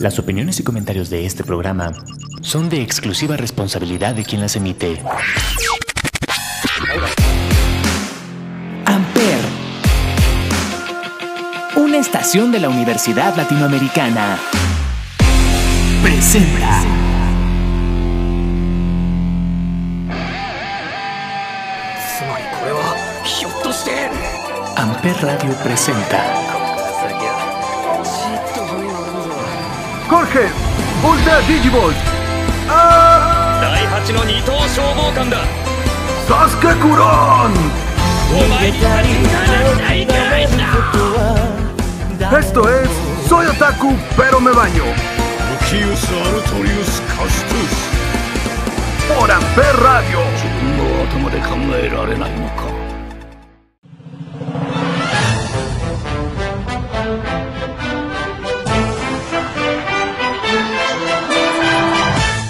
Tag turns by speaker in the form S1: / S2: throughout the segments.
S1: Las opiniones y comentarios de este programa son de exclusiva responsabilidad de quien las emite. Amper, una estación de la Universidad Latinoamericana, presenta. Amper Radio presenta.
S2: コルヘンボルダディジボーズあ
S3: 第8の二等消防官だ。
S2: サスケクローン
S3: お前に足りなないかいな。
S2: Esto es Soy Otaku pero me baño.
S3: Lucius Artorius Castus オランペラ
S2: ディオ
S3: 自分の頭で考えられないのか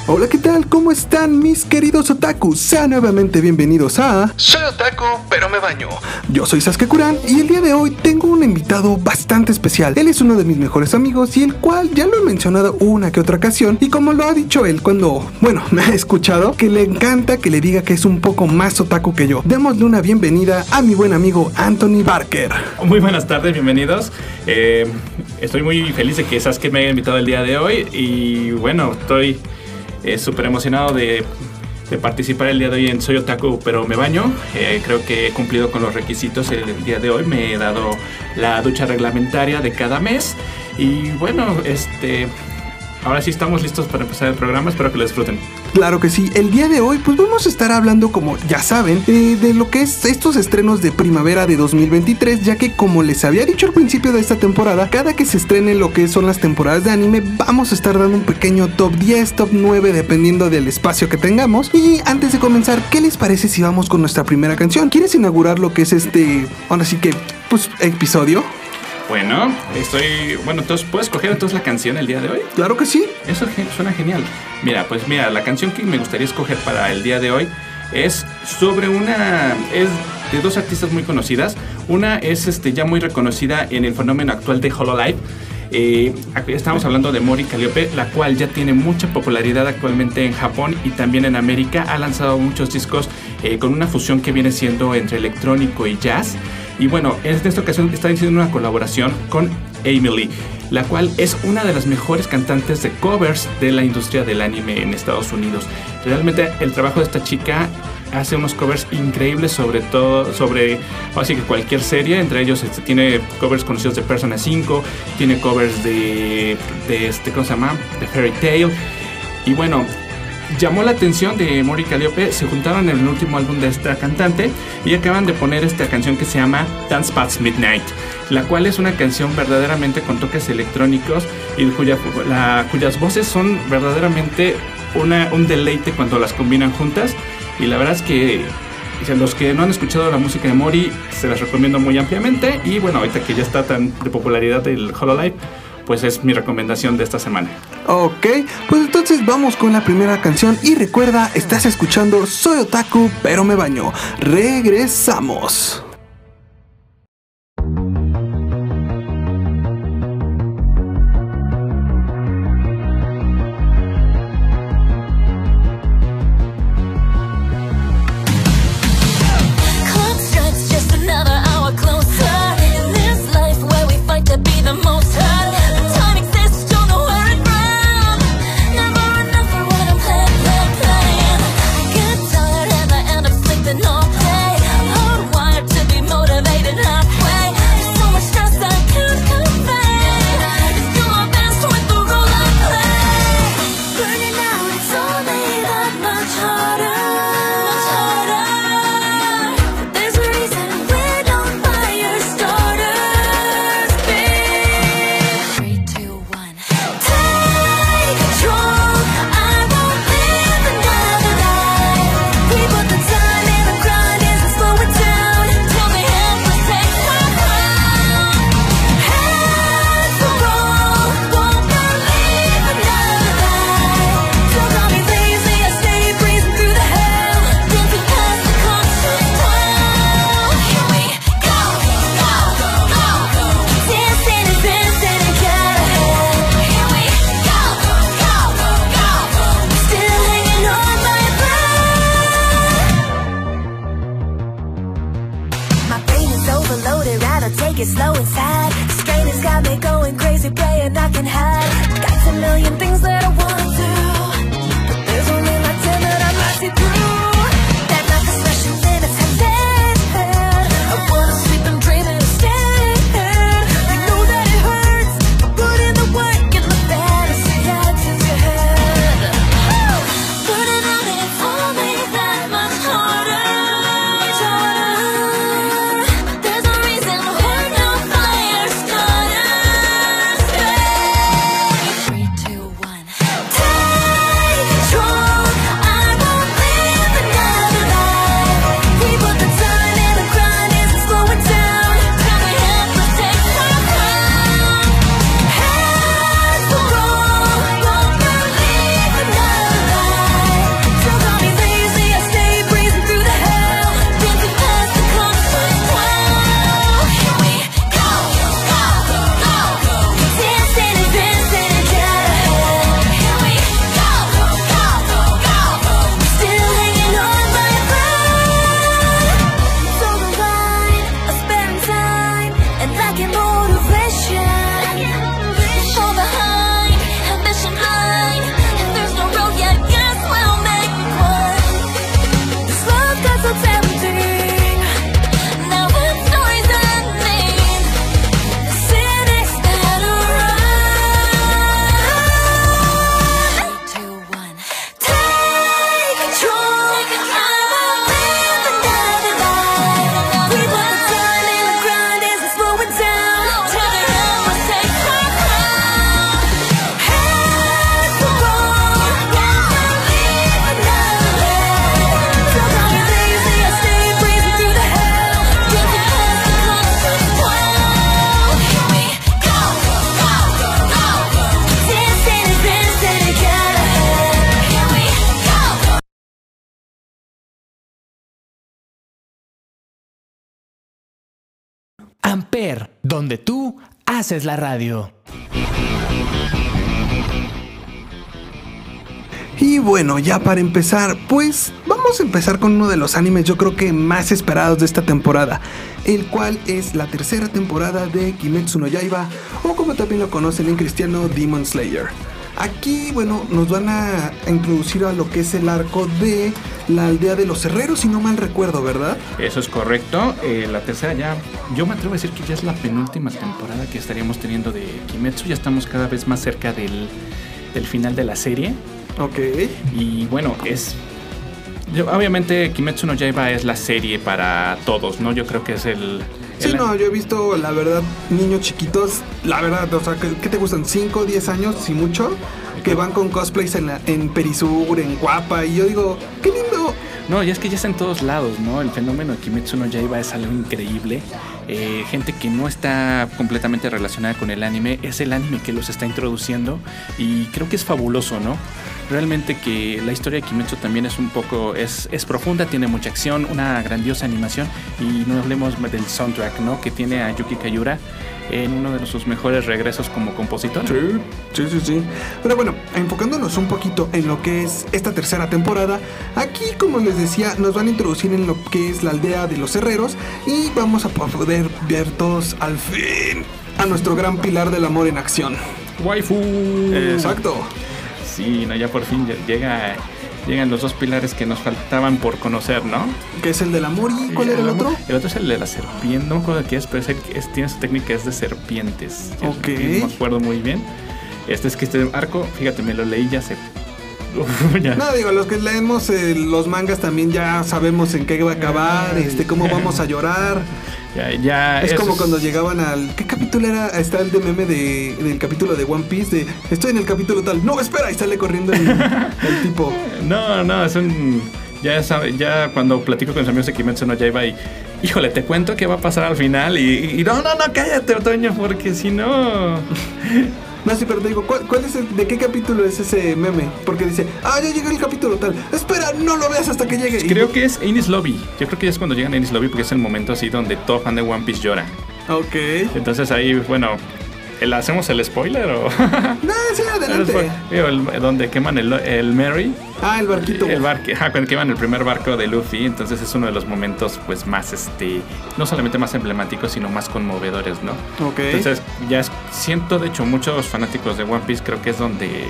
S2: Hola, ¿qué tal? ¿Cómo están mis queridos otakus? Sean nuevamente bienvenidos a Soy Otaku, pero me baño. Yo soy Sasuke Kuran y el día de hoy tengo un invitado bastante especial. Él es uno de mis mejores amigos y el cual ya lo he mencionado una que otra ocasión y como lo ha dicho él cuando, bueno, me ha escuchado, que le encanta que le diga que es un poco más otaku que yo. Démosle una bienvenida a mi buen amigo Anthony Barker.
S4: Muy buenas tardes, bienvenidos. Eh, estoy muy feliz de que Sasuke me haya invitado el día de hoy y bueno, estoy eh, súper emocionado de, de participar el día de hoy en Soy Otaku, pero me baño. Eh, creo que he cumplido con los requisitos el día de hoy. Me he dado la ducha reglamentaria de cada mes y bueno, este... Ahora sí estamos listos para empezar el programa, espero que lo disfruten.
S2: Claro que sí, el día de hoy pues vamos a estar hablando como ya saben eh, de lo que es estos estrenos de primavera de 2023 ya que como les había dicho al principio de esta temporada cada que se estrene lo que son las temporadas de anime vamos a estar dando un pequeño top 10, top 9 dependiendo del espacio que tengamos y antes de comenzar ¿qué les parece si vamos con nuestra primera canción? ¿Quieres inaugurar lo que es este, ahora sí que pues episodio?
S4: Bueno, estoy... Bueno, entonces, ¿puedes escoger entonces la canción el día de hoy?
S2: Claro que sí.
S4: Eso suena genial. Mira, pues mira, la canción que me gustaría escoger para el día de hoy es sobre una es de dos artistas muy conocidas. Una es este ya muy reconocida en el fenómeno actual de Hololive. Eh, aquí estamos hablando de Mori Calliope, la cual ya tiene mucha popularidad actualmente en Japón y también en América. Ha lanzado muchos discos eh, con una fusión que viene siendo entre electrónico y jazz. Y bueno, en esta ocasión está haciendo una colaboración con Emily, la cual es una de las mejores cantantes de covers de la industria del anime en Estados Unidos. Realmente el trabajo de esta chica hace unos covers increíbles sobre todo sobre así que cualquier serie entre ellos este, tiene covers conocidos de Persona 5 tiene covers de, de este ¿cómo se llama? de Fairy Tail y bueno llamó la atención de Mori Calliope se juntaron en el último álbum de esta cantante y acaban de poner esta canción que se llama Dance Past Midnight la cual es una canción verdaderamente con toques electrónicos y cuyas voces son verdaderamente una, un deleite cuando las combinan juntas. Y la verdad es que los que no han escuchado la música de Mori se las recomiendo muy ampliamente. Y bueno ahorita que ya está tan de popularidad el Hololive pues es mi recomendación de esta semana
S2: Ok, pues entonces vamos con la primera canción y recuerda, estás escuchando Soy Otaku, pero me baño. Regresamos.
S5: get slow and sad. Strain has got me going crazy, praying I can hide. Got a million things that I wanna do But there's only like 10 that I might see
S1: through. Donde tú haces la radio.
S2: Y bueno, ya para empezar, pues vamos a empezar con uno de los animes yo creo que más esperados de esta temporada, el cual es la tercera temporada de Kimetsu no Yaiba, o como también lo conocen en cristiano, Demon Slayer. Aquí, bueno, nos van a introducir a lo que es el arco de la aldea de los herreros, si no mal recuerdo, ¿verdad?
S4: Eso es correcto. Eh, la tercera ya, yo me atrevo a decir que ya es la penúltima temporada que estaríamos teniendo de Kimetsu. Ya estamos cada vez más cerca del, del final de la serie.
S2: Ok.
S4: Y bueno, es. yo- obviamente, Kimetsu no Yaiba es la serie para todos, ¿no? Yo creo que es el.
S2: Sí, no, yo he visto, la verdad, niños chiquitos, la verdad, o sea, ¿qué, qué te gustan? ¿5, 10 años, si mucho? Que van con cosplays en, la- en Perisur, en Guapa, y yo digo, qué lindo.
S4: No, y es que ya está en todos lados, ¿no? El fenómeno de Kimetsu no Yaiba es algo increíble. Eh, gente que no está completamente relacionada con el anime, es el anime que los está introduciendo y creo que es fabuloso, ¿no? Realmente que la historia de Kimetsu también es un poco, es, es profunda, tiene mucha acción, una grandiosa animación y no hablemos del soundtrack, ¿no? Que tiene a Yuki Kayura en uno de sus mejores regresos como compositor.
S2: Sí, sí, sí, sí. Pero bueno, enfocándonos un poquito en lo que es esta tercera temporada, aquí, como les decía, nos van a introducir en lo que es la aldea de los herreros y vamos a poder ver todos al fin a nuestro gran pilar del amor en acción.
S4: Waifu.
S2: Exacto.
S4: Sí, no, ya por fin lle- llega, llegan los dos pilares que nos faltaban por conocer, ¿no?
S2: Que es el del amor y ¿cuál era el otro?
S4: El otro es el de la serpiente, no me acuerdo de qué es, pero es el que es- tiene su técnica es de serpientes.
S2: Ok.
S4: No me acuerdo muy bien. Este es que este arco, fíjate, me lo leí ya hace...
S2: No, digo, los que leemos eh, los mangas también ya sabemos en qué va a acabar, este, cómo vamos a llorar.
S4: Ya, ya,
S2: Es como cuando llegaban al. ¿Qué capítulo era? Está el de meme de, del capítulo de One Piece de estoy en el capítulo tal. No, espera, y sale corriendo el, el tipo.
S4: No, no, es un... Ya, sabe, ya cuando platico con mis amigos de Kimetsu no Yaiba y... Híjole, te cuento qué va a pasar al final y... y no, no, no, cállate, Otoño, porque si no...
S2: No, sí, pero te digo, ¿cuál, cuál es el- ¿de qué capítulo es ese meme? Porque dice, ah, ya llegó el capítulo tal. Espera, no lo veas hasta que llegue.
S4: Creo que es Ennis Lobby. Yo creo que es cuando llegan a Ennis Lobby porque es el momento así donde todo fan de One Piece llora.
S2: Ok.
S4: Entonces ahí, bueno, ¿el- ¿hacemos el spoiler o...?
S2: No, sí, adelante.
S4: El- donde queman el, el Mary.
S2: Ah, el barquito.
S4: El barco, ajá, cuando queman el primer barco de Luffy, entonces es uno de los momentos pues más, este, no solamente más emblemáticos, sino más conmovedores, ¿no?
S2: Ok.
S4: Entonces ya es- siento, de hecho, muchos fanáticos de One Piece creo que es donde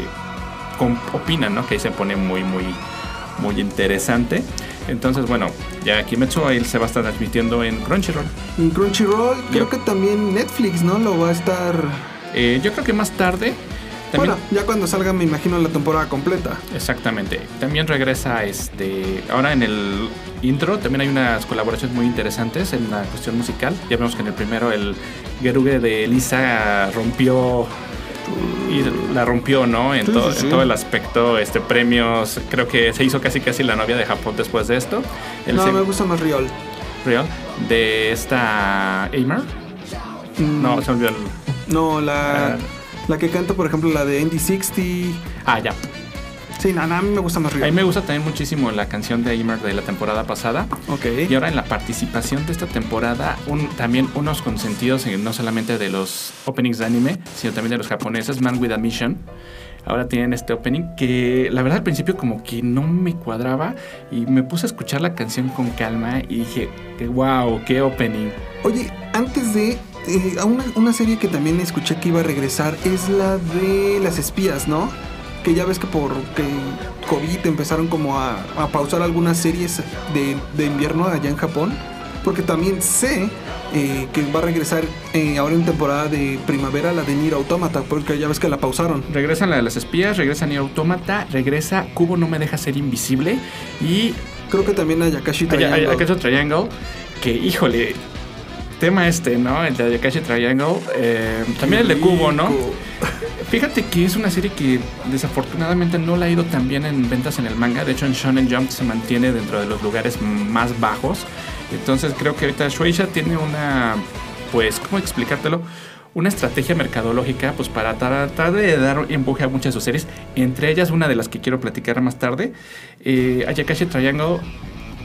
S4: opinan, ¿no? Que ahí se pone muy, muy, muy interesante. Entonces, bueno, ya Kimetsu ahí se va a estar transmitiendo en Crunchyroll.
S2: En Crunchyroll, creo que también Netflix, ¿no? Lo va a estar.
S4: Eh, yo creo que más tarde también...
S2: Bueno, ya cuando salga, me imagino, la temporada completa.
S4: Exactamente. También regresa este. Ahora en el intro también hay unas colaboraciones muy interesantes en la cuestión musical. Ya vemos que en el primero el Geruge de Lisa rompió. Y la rompió, ¿no? En,
S2: Sí,
S4: todo,
S2: sí, sí.
S4: en todo el aspecto, este premios. Creo que se hizo casi casi la novia de Japón después de esto. El
S2: no, me gusta más Riol.
S4: Real de esta Aimer.
S2: Mm,
S4: No, se me olvidó el.
S2: No, la,
S4: Ah.
S2: la que canta, por ejemplo, la de Andy 60.
S4: Ah, ya.
S2: Sí, no, no, a mí me gusta más
S4: A mí me gusta también muchísimo la canción de Aimer de la temporada pasada.
S2: Ok.
S4: Y ahora en la participación de esta temporada, un- también unos consentidos, en- no solamente de los openings de anime, sino también de los japoneses, Man with a Mission. Ahora tienen este opening que la verdad al principio como que no me cuadraba y me puse a escuchar la canción con calma y dije, wow, qué opening.
S2: Oye, antes de. eh, una, una serie que también escuché que iba a regresar es la de las espías, ¿no? Que ya ves que por que COVID empezaron como a, a pausar algunas series de, de invierno allá en Japón. Porque también sé eh, que va a regresar eh, ahora en temporada de primavera la de Nier Automata, porque ya ves que la pausaron.
S4: Regresan la de las espías, regresa Nier Automata, regresa Cubo no me deja ser invisible y
S2: Creo que también a Yakashi Triangle.
S4: otro Triangle que, híjole, tema este, ¿no? El de Ayakashi Triangle. eh, también el de Cubo, ¿no? Fíjate que es una serie que desafortunadamente no la ha ido tan bien en ventas en el manga. De hecho, en Shonen Jump se mantiene dentro de los lugares más bajos. Entonces creo que ahorita Shueisha tiene una, pues, ¿cómo explicártelo? Una estrategia mercadológica, pues, para tratar de dar empuje a muchas de sus series. Entre ellas, una de las que quiero platicar más tarde, eh, Ayakashi Triangle.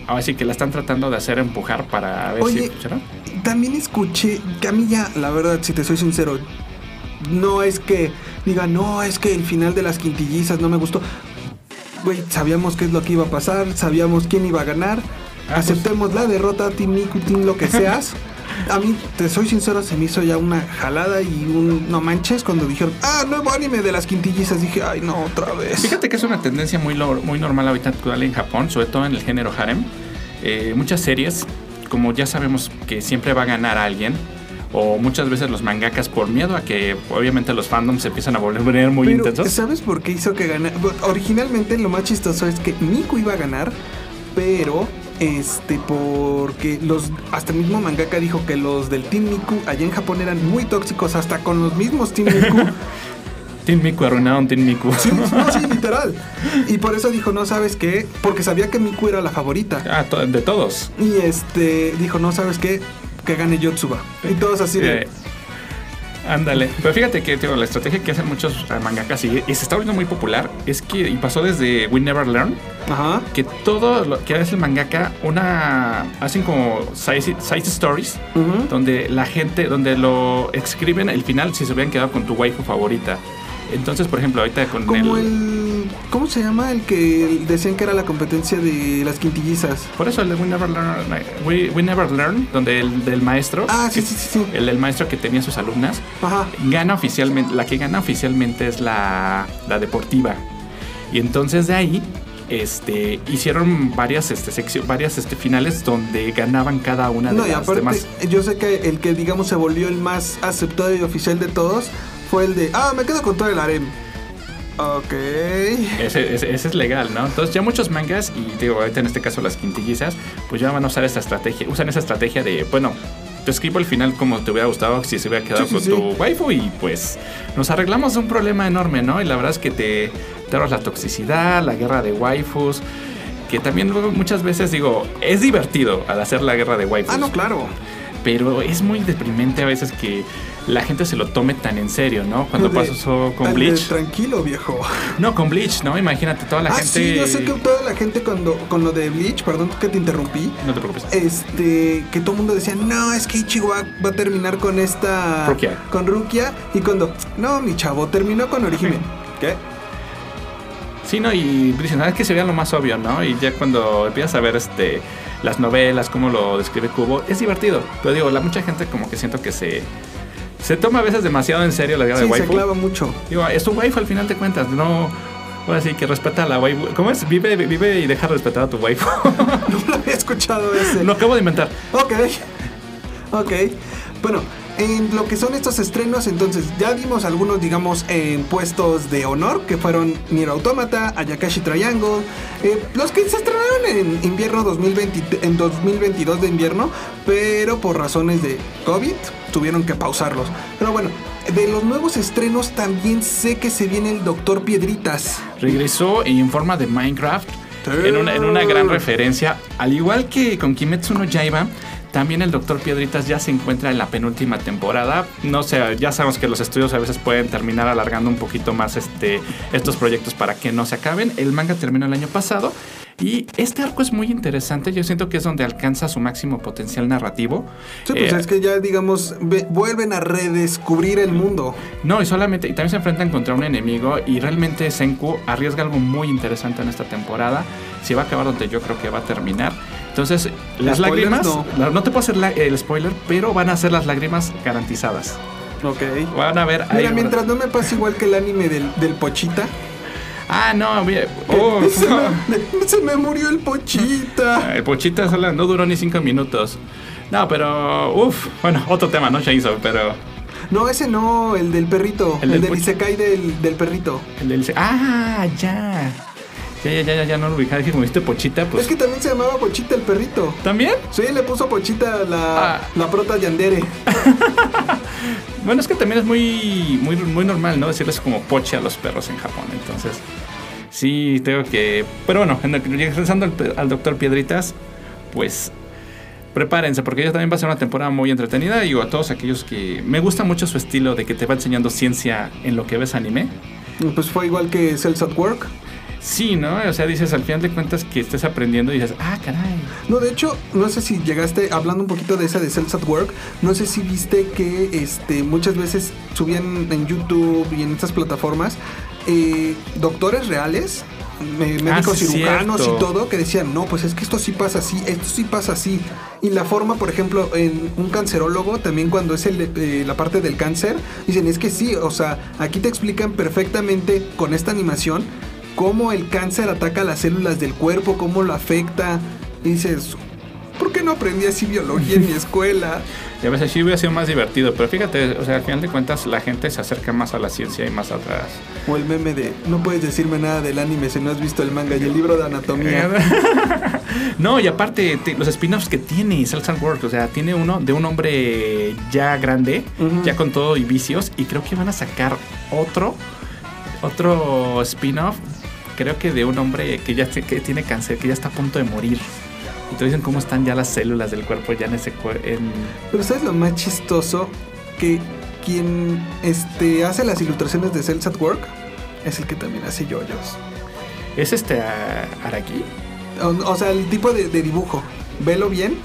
S4: Ahora sí que la están tratando de hacer empujar para ver si funciona.
S2: También escuché que a mí ya, la verdad, si te soy sincero, no es que diga, no, es que el final de las quintillizas no me gustó. Güey, sabíamos qué es lo que iba a pasar, sabíamos quién iba a ganar.
S4: Ah, pues.
S2: Aceptemos la derrota, Team Miku, Team lo que seas. A mí, te soy sincero, se me hizo ya una jalada y un no manches cuando dijeron, ah, nuevo anime de las quintillizas. Dije, ay, no, otra vez.
S4: Fíjate que es una tendencia muy, muy normal ahorita actual en Japón, sobre todo en el género harem. Eh, muchas series, como ya sabemos que siempre va a ganar alguien, o muchas veces los mangakas por miedo a que obviamente los fandoms se empiezan a volver muy
S2: Pero,
S4: intensos.
S2: ¿sabes por qué hizo que ganara? Originalmente lo más chistoso es que Miku iba a ganar, pero este porque los hasta el mismo mangaka dijo que los del Team Miku allá en Japón eran muy tóxicos hasta con los mismos Team Miku.
S4: Miku arruinaron Team Miku.
S2: sí, no, sí, literal. Y por eso dijo, "No sabes qué", porque sabía que Miku era la favorita.
S4: ah, to- de todos.
S2: Y este dijo, "No sabes qué, que gane Yotsuba." Y todos así de
S4: Eh, ándale. Pero fíjate que tío, la estrategia que hacen muchos eh, mangakas y, y se está volviendo muy popular es que, y pasó desde We Never Learn,
S2: Ajá.
S4: que todo lo que hace el mangaka, una hacen como side, side stories, donde la gente, donde lo escriben el final si se hubieran quedado con tu waifu favorita. Entonces, por ejemplo, ahorita con
S2: Como
S4: el,
S2: el ¿cómo se llama? El que decían que era la competencia de las quintillizas.
S4: Por eso el de We Never Learn, We, We Never Learn, donde el del maestro,
S2: Ah, sí,
S4: que-
S2: sí, sí, sí.
S4: el del maestro que tenía sus alumnas,
S2: Ajá.
S4: gana oficialmente, la que gana oficialmente es la, la deportiva. Y entonces de ahí este, hicieron varias, este, seccio- varias este, finales donde ganaban cada una de
S2: No, y
S4: las
S2: aparte,
S4: demás.
S2: yo sé que el que digamos se volvió el más aceptado y oficial de todos fue el de, ah, me quedo con todo el harem. Ok.
S4: Ese, ese- ese es legal, ¿no? Entonces ya muchos mangas, y digo, ahorita en este caso las quintillizas, pues ya van a usar esta estrategia, usan esa estrategia de, bueno, te escribo el final como te hubiera gustado si se hubiera quedado
S2: Sí,
S4: con
S2: sí.
S4: tu waifu y pues nos arreglamos un problema enorme, ¿no? Y la verdad es que te, te la toxicidad, la guerra de waifus, que también luego muchas veces digo, es divertido al hacer la guerra de waifus.
S2: Ah, no, claro.
S4: Pero es muy deprimente a veces que la gente se lo tome tan en serio, ¿no? Cuando
S2: de-
S4: pasó con Bleach.
S2: tranquilo, viejo.
S4: No, con Bleach, ¿no? Imagínate toda la
S2: ah,
S4: gente.
S2: sí, yo sé que toda la gente cuando con lo de Bleach, perdón que te interrumpí,
S4: No te preocupes.
S2: este, que todo el mundo decía, no, es que Ichigo va, a terminar con esta...
S4: Rukia.
S2: Con Rukia. Y cuando, no, mi chavo, terminó con Orihime. ¿Qué?
S4: Sí, no, y dicen, "Ah, es que sería lo más obvio, ¿no? Y ya cuando empiezas a ver este las novelas, cómo lo describe Kubo, es divertido. Pero digo, la mucha gente como que siento que se se toma a veces demasiado en serio la guerra
S2: Sí,
S4: de
S2: se
S4: waifu.
S2: clava mucho.
S4: Digo, es tu waifu al final de cuentas, no Ahora sí que respeta a la waifu. ¿Cómo es? Vive, vive y deja respetar a tu waifu.
S2: No lo había escuchado ese.
S4: lo acabo de inventar.
S2: Ok. Ok. Bueno, en lo que son estos estrenos, entonces ya dimos algunos, digamos, en puestos de honor, que fueron Nier Automata, Ayakashi Triangle, eh, los que se estrenaron en invierno 2020, en 2022 de invierno, pero por razones de COVID tuvieron que pausarlos. Pero bueno, de los nuevos estrenos también sé que se viene el Doctor Piedritas.
S4: Regresó en forma de Minecraft. En una, en una gran referencia. Al igual que con Kimetsu no Yaiba, también el Doctor Piedritas ya se encuentra en la penúltima temporada. No sé, ya sabemos que los estudios a veces pueden terminar alargando un poquito más este, estos proyectos para que no se acaben. El manga terminó el año pasado. Y este arco es muy interesante. Yo siento que es donde alcanza su máximo potencial narrativo.
S2: Sí, pues
S4: Eh,
S2: es que ya, digamos, ve- vuelven a redescubrir el mundo.
S4: No, y solamente, y también se enfrentan contra un enemigo y realmente Senku arriesga algo muy interesante en esta temporada. Si va a acabar donde yo creo que va a terminar. Entonces, las lágrimas,
S2: no.
S4: te puedo hacer la- el spoiler, pero van a ser las lágrimas garantizadas.
S2: Ok.
S4: Van a ver ahí.
S2: Mira, mientras no me pase igual que el anime del, del Pochita.
S4: Ah, no, mira. oh,
S2: se,
S4: no.
S2: me, se me murió el Pochita.
S4: El Pochita sola no duró ni cinco minutos. No, pero. Uff, bueno, otro tema, ¿no, Chainsaw? Pero.
S2: No, ese no, el del perrito.
S4: El
S2: El,
S4: del
S2: del Isekai del, del perrito.
S4: El del. Ah, ya. Ya, ya, ya, ya, no lo ubicaba. Dije, como viste Pochita, pues.
S2: Es que también se llamaba Pochita el perrito.
S4: ¿También?
S2: Sí, le puso Pochita la,
S4: Ah.
S2: la prota Yandere.
S4: Bueno, es que también es muy, muy, muy normal, ¿no? Decirles como poche a los perros en Japón. Entonces, sí, tengo que. Pero bueno, regresando al, al doctor Piedritas, pues prepárense, porque ella también va a ser una temporada muy entretenida. Digo, a todos aquellos que. Me gusta mucho su estilo de que te va enseñando ciencia en lo que ves anime.
S2: Pues fue igual que Cells at Work.
S4: Sí, ¿no? O sea, dices al final de cuentas que estés aprendiendo y dices, ah, caray.
S2: No, de hecho, no sé si llegaste hablando un poquito de esa de Cells at Work. No sé si viste que este, muchas veces subían en YouTube y en estas plataformas eh, doctores reales, médicos
S4: Ah, sí,
S2: cirujanos
S4: cierto.
S2: y todo, que decían, no, pues es que esto sí pasa así, esto sí pasa así. Y la forma, por ejemplo, en un cancerólogo, también cuando es el, eh, la parte del cáncer, dicen, es que sí, o sea, aquí te explican perfectamente con esta animación cómo el cáncer ataca las células del cuerpo, cómo lo afecta. Y dices, ¿por qué no aprendí así biología en mi escuela?
S4: Y a veces sí hubiera sido más divertido, pero fíjate, o sea, al final de cuentas la gente se acerca más a la ciencia y más atrás.
S2: O el meme de, no puedes decirme nada del anime si no has visto el manga y el libro de anatomía.
S4: no, y aparte te- los spin-offs que tiene Cells and Work, o sea, tiene uno de un hombre ya grande, ya con todo y vicios, y creo que van a sacar otro, otro spin-off, creo que de un hombre que ya que tiene cáncer, que ya está a punto de morir. Y te dicen cómo están ya las células del cuerpo ya en ese en
S2: Pero ¿sabes lo más chistoso? Que quien este, hace las ilustraciones de Cells at Work es el que también hace yoyos.
S4: ¿Es este ah, Araki?
S2: O, o sea, el tipo de, de dibujo. Velo bien.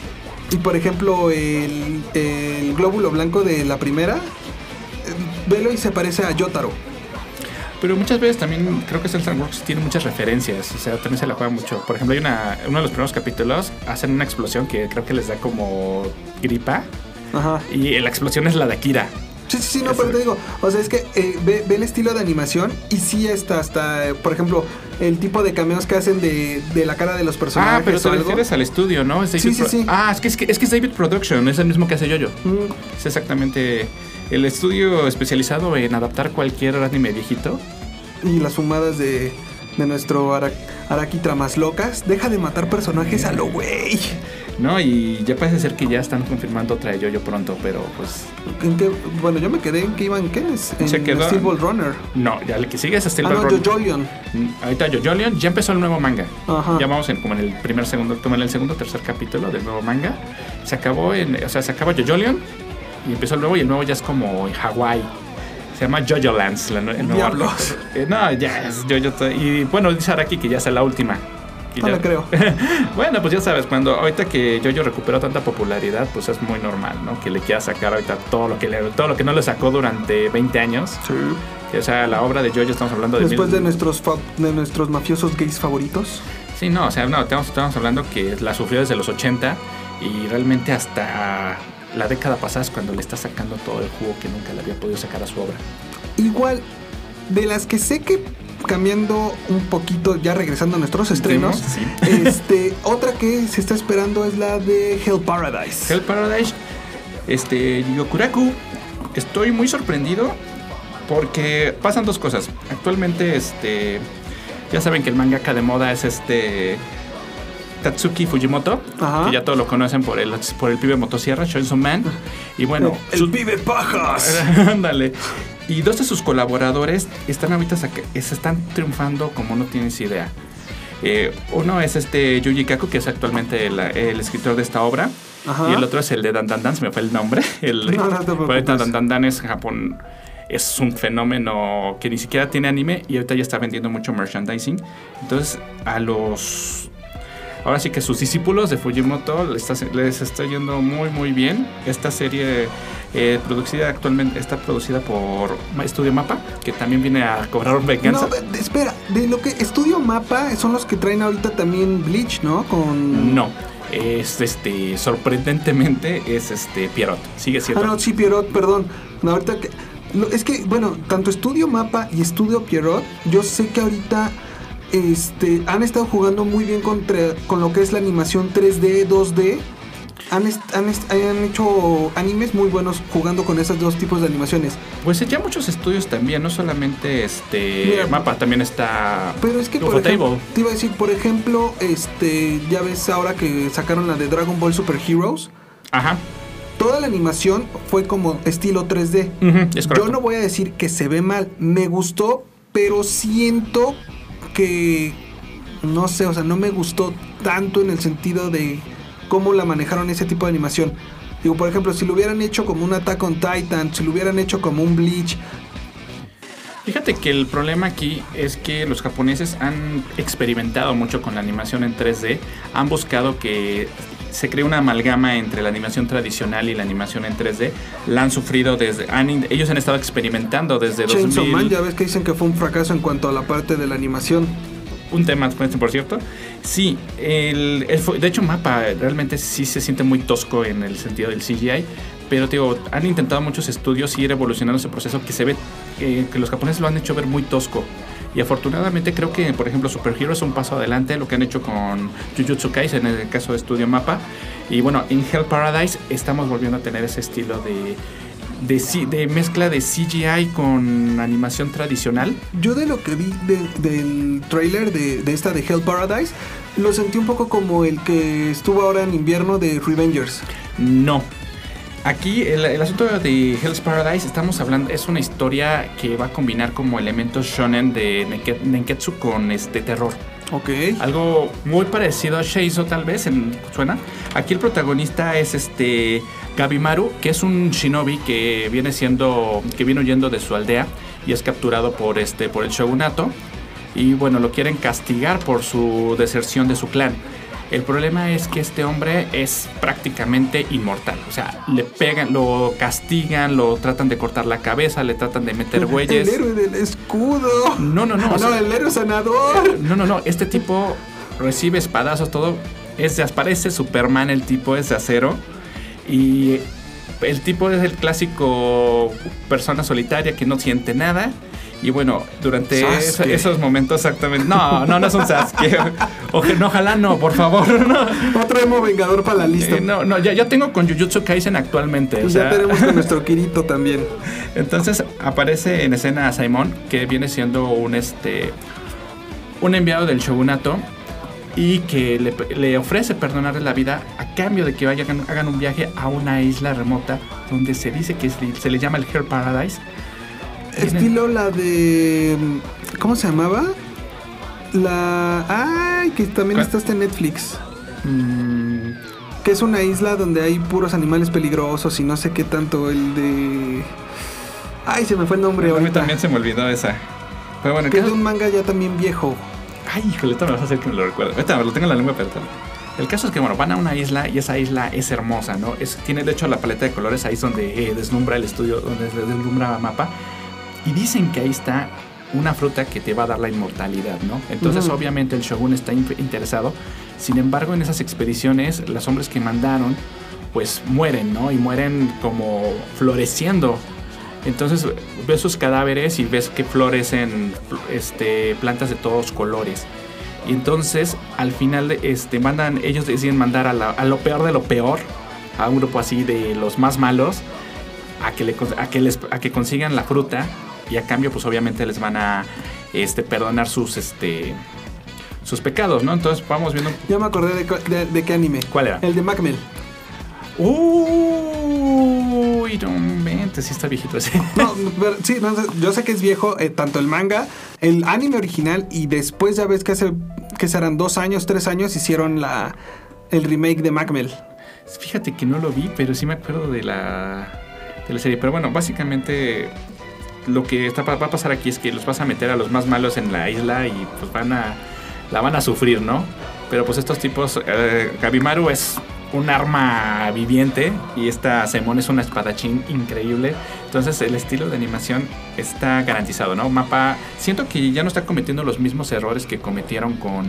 S2: Y por ejemplo, el, el glóbulo blanco de la primera, eh, velo y se parece a Yotaro.
S4: Pero muchas veces también creo que and Works tiene muchas referencias, o sea, también se la juega mucho. Por ejemplo, hay una, uno de los primeros capítulos, hacen una explosión que creo que les da como gripa,
S2: Ajá.
S4: y la explosión es la de Akira.
S2: Sí, sí, sí, no, pero te digo, o sea, es que eh, ve, ve el estilo de animación y sí está hasta, eh, por ejemplo, el tipo de cameos que hacen de, de la cara de los personajes.
S4: Ah, pero te
S2: o algo.
S4: refieres al estudio, ¿no? Es David
S2: Sí, sí, sí.
S4: Ah, es que es, que es que es David Production, es el mismo que hace Yoyo.
S2: Mm,
S4: Es exactamente el estudio especializado en adaptar cualquier anime viejito.
S2: y las fumadas de, de nuestro Ara- Araki Tramas Locas. Deja de matar personajes a lo güey.
S4: ¿No? Y ya parece ser que ya están confirmando otra de Yoyo pronto, pero pues.
S2: ¿En qué? Bueno, yo me quedé en que iban, ¿qué es? En
S4: Se quedó-
S2: Steel Ball Runner.
S4: No, ya el que sigue es Steel
S2: Ah,
S4: Ball
S2: no,
S4: Run.
S2: Jojolion.
S4: Mm, Ahorita Jojolion ya empezó el nuevo manga.
S2: Ajá.
S4: Ya vamos en, como en el primer, segundo, como en el segundo, tercer capítulo del nuevo manga. Se acabó en, o sea, se acaba Jojolion y empezó el nuevo y el nuevo ya es como en Hawái. Se llama Jojolands, la nue- el nuevo.
S2: Diablos.
S4: Eh, no, ya es Jojo. Y bueno, dice Araki que ya es la última.
S2: No
S4: ya-
S2: la creo.
S4: bueno, pues ya sabes, cuando ahorita que Jojo recuperó tanta popularidad, pues es muy normal, ¿no? Que le quiera sacar ahorita todo lo que le, todo lo que no le sacó durante 20 años. Que, o sea, la obra de Jojo estamos hablando de
S2: Después
S4: mil-
S2: de nuestros, fa- de nuestros mafiosos gays favoritos.
S4: Sí, no, o sea, no, estamos, estamos hablando que la sufrió desde los 80 y realmente hasta la década pasada es cuando le está sacando todo el jugo que nunca le había podido sacar a su obra.
S2: Igual, de las que sé que cambiando un poquito, ya regresando a nuestros estrenos,
S4: Sí.
S2: este, otra que se está esperando es la de Hell Paradise.
S4: Hell Paradise, este, Yokuraku, estoy muy sorprendido porque pasan dos cosas. Actualmente, este, ya saben que el mangaka de moda es este Tatsuki Fujimoto,
S2: Ajá.
S4: que ya todos lo conocen por el, por el pibe motosierra, Chainsaw Man. Y bueno,
S2: el
S4: sus-
S2: pibe pajas.
S4: Ándale. Y dos de sus colaboradores están ahorita se están triunfando como no tienes idea. Eh, uno es este Yuji Kaku, que es actualmente el, el escritor de esta obra.
S2: Ajá.
S4: Y el otro es el de Dan Dan Dan, se me fue el nombre. El,
S2: No, no.
S4: Dan Dan Dan es Japón. Es un fenómeno que ni siquiera tiene anime y ahorita ya está vendiendo mucho merchandising. Entonces, a los. Ahora sí que sus discípulos de Fujimoto les está, les está yendo muy, muy bien. Esta serie eh, producida actualmente está producida por Estudio Mapa, que también viene a cobrar venganza.
S2: No, espera, de lo que Estudio Mapa son los que traen ahorita también Bleach, ¿no? Con.
S4: No. Es este, sorprendentemente, es este Pierrot. Sigue siendo.
S2: Ah, no, sí, Pierrot, perdón. No, ahorita que. es que, bueno, tanto Estudio Mapa y Estudio Pierrot, yo sé que ahorita este, han estado jugando muy bien contra, con lo que es la animación 3D, 2D. Han, han, han hecho animes muy buenos jugando con esos dos tipos de animaciones.
S4: Pues ya muchos estudios también, no solamente este
S2: Mira,
S4: Mapa, también está
S2: Pero es que, por ejemplo, te iba a decir, por ejemplo, este, ya ves ahora que sacaron la de Dragon Ball Super Heroes,
S4: Ajá.
S2: toda la animación fue como estilo 3D.
S4: Ujú, es
S2: Yo no voy a decir que se ve mal, me gustó, pero siento que no sé, o sea, no me gustó tanto en el sentido de cómo la manejaron ese tipo de animación. Digo, por ejemplo, si lo hubieran hecho como un Attack on Titan, si lo hubieran hecho como un Bleach,
S4: Fíjate que el problema aquí es que los japoneses han experimentado mucho con la animación en 3D, han buscado que se cree una amalgama entre la animación tradicional y la animación en 3D. La han sufrido desde. han ellos han estado experimentando desde
S2: Chainsaw
S4: 2000.
S2: Man, ya ves que dicen que fue un fracaso en cuanto a la parte de la animación.
S4: un tema, por cierto. Sí, el, el de hecho, Mapa realmente sí se siente muy tosco en el sentido del CGI. Pero digo, han intentado muchos estudios ir evolucionando ese proceso que se ve, eh, que los japoneses lo han hecho ver muy tosco. Y afortunadamente creo que, por ejemplo, Super Hero es un paso adelante, lo que han hecho con Jujutsu Kaisen en el caso de Studio Mapa. Y bueno, en Hell Paradise estamos volviendo a tener ese estilo de, de, mezcla de CGI con animación tradicional.
S2: Yo de lo que vi de- del trailer de, de esta de Hell Paradise, lo sentí un poco como el que estuvo ahora en invierno de Revengers.
S4: No. Aquí el, el asunto de Hell's Paradise, estamos hablando, es una historia que va a combinar como elementos shonen de Nenketsu con este terror.
S2: Ok.
S4: Algo muy parecido a Sheizo tal vez, en, ¿suena? Aquí el protagonista es este Gabimaru, que es un shinobi que viene siendo, que viene huyendo de su aldea y es capturado por este, por el shogunato y bueno, lo quieren castigar por su deserción de su clan. El problema es que este hombre es prácticamente inmortal. O sea, le pegan, lo castigan, lo tratan de cortar la cabeza, le tratan de meter
S2: El
S4: bueyes.
S2: héroe del escudo.
S4: No, no, no.
S2: No, el héroe sanador.
S4: no, no, no. Este tipo recibe espadazos, todo. Es de, parece Superman, el tipo es de acero. Y el tipo es el clásico persona solitaria que no siente nada. Y bueno, durante esos momentos exactamente... No, no, no es un Sasuke. Oje- no, ojalá no, por favor. No,
S2: Otro emo vengador para la lista.
S4: Eh, no, no, ya, ya tengo con Jujutsu Kaisen actualmente. O
S2: Y
S4: sea,
S2: ya tenemos con nuestro Kirito también.
S4: entonces aparece en escena Simon, que viene siendo un este un enviado del shogunato y que le, le ofrece perdonarle la vida a cambio de que vayan hagan un viaje a una isla remota donde se dice que se, se le llama el Hell Paradise.
S2: Estilo la de. ¿Cómo se llamaba? La. ¡Ay! Que también
S4: ¿Cuál?
S2: está hasta en Netflix.
S4: Mm,
S2: Que es una isla donde hay puros animales peligrosos y no sé qué tanto. El de. Ay, se me fue el nombre
S4: a mí también se me olvidó esa. Pero bueno,
S2: Que es un manga ya también viejo.
S4: Ay, híjole, esto me vas a hacer que me lo recuerde. Ahorita lo tengo en la lengua, pero El caso es que, bueno, van a una isla y esa isla es hermosa, ¿no? Es, tiene, de hecho, la paleta de colores ahí es donde eh, deslumbra el estudio, donde deslumbra mapa. Y dicen que ahí está una fruta que te va a dar la inmortalidad, ¿no? Entonces, obviamente, el shogun está in- interesado. Sin embargo, en esas expediciones, los hombres que mandaron, pues mueren, ¿no? Y mueren como floreciendo. Entonces ves sus cadáveres y ves que florecen este, plantas de todos colores. Y entonces al final este, mandan, ellos deciden mandar a, la- a lo peor de lo peor, a un grupo así de los más malos, a que, le, a que, les, a que consigan la fruta y a cambio pues obviamente les van a este, perdonar sus, este, sus pecados, ¿no? Entonces vamos viendo...
S2: Ya me acordé de, de- de qué anime.
S4: ¿Cuál era?
S2: El de Macmel.
S4: Uy, no inventes, sí está viejito ese.
S2: No, pero sí, no, yo sé que es viejo, eh, tanto el manga, el anime original y después ya ves que hace, que serán dos años, tres años, hicieron la, el remake de Macmel.
S4: Fíjate que no lo vi, pero sí me acuerdo de la, de la serie. Pero bueno, básicamente lo que está, va a pasar aquí es que los vas a meter a los más malos en la isla y pues van a la van a sufrir, ¿no? Pero pues estos tipos, eh, Gabimaru es un arma viviente y esta Semon es una espadachín increíble. Entonces el estilo de animación está garantizado, ¿no? Mapa, siento que ya no está cometiendo los mismos errores que cometieron con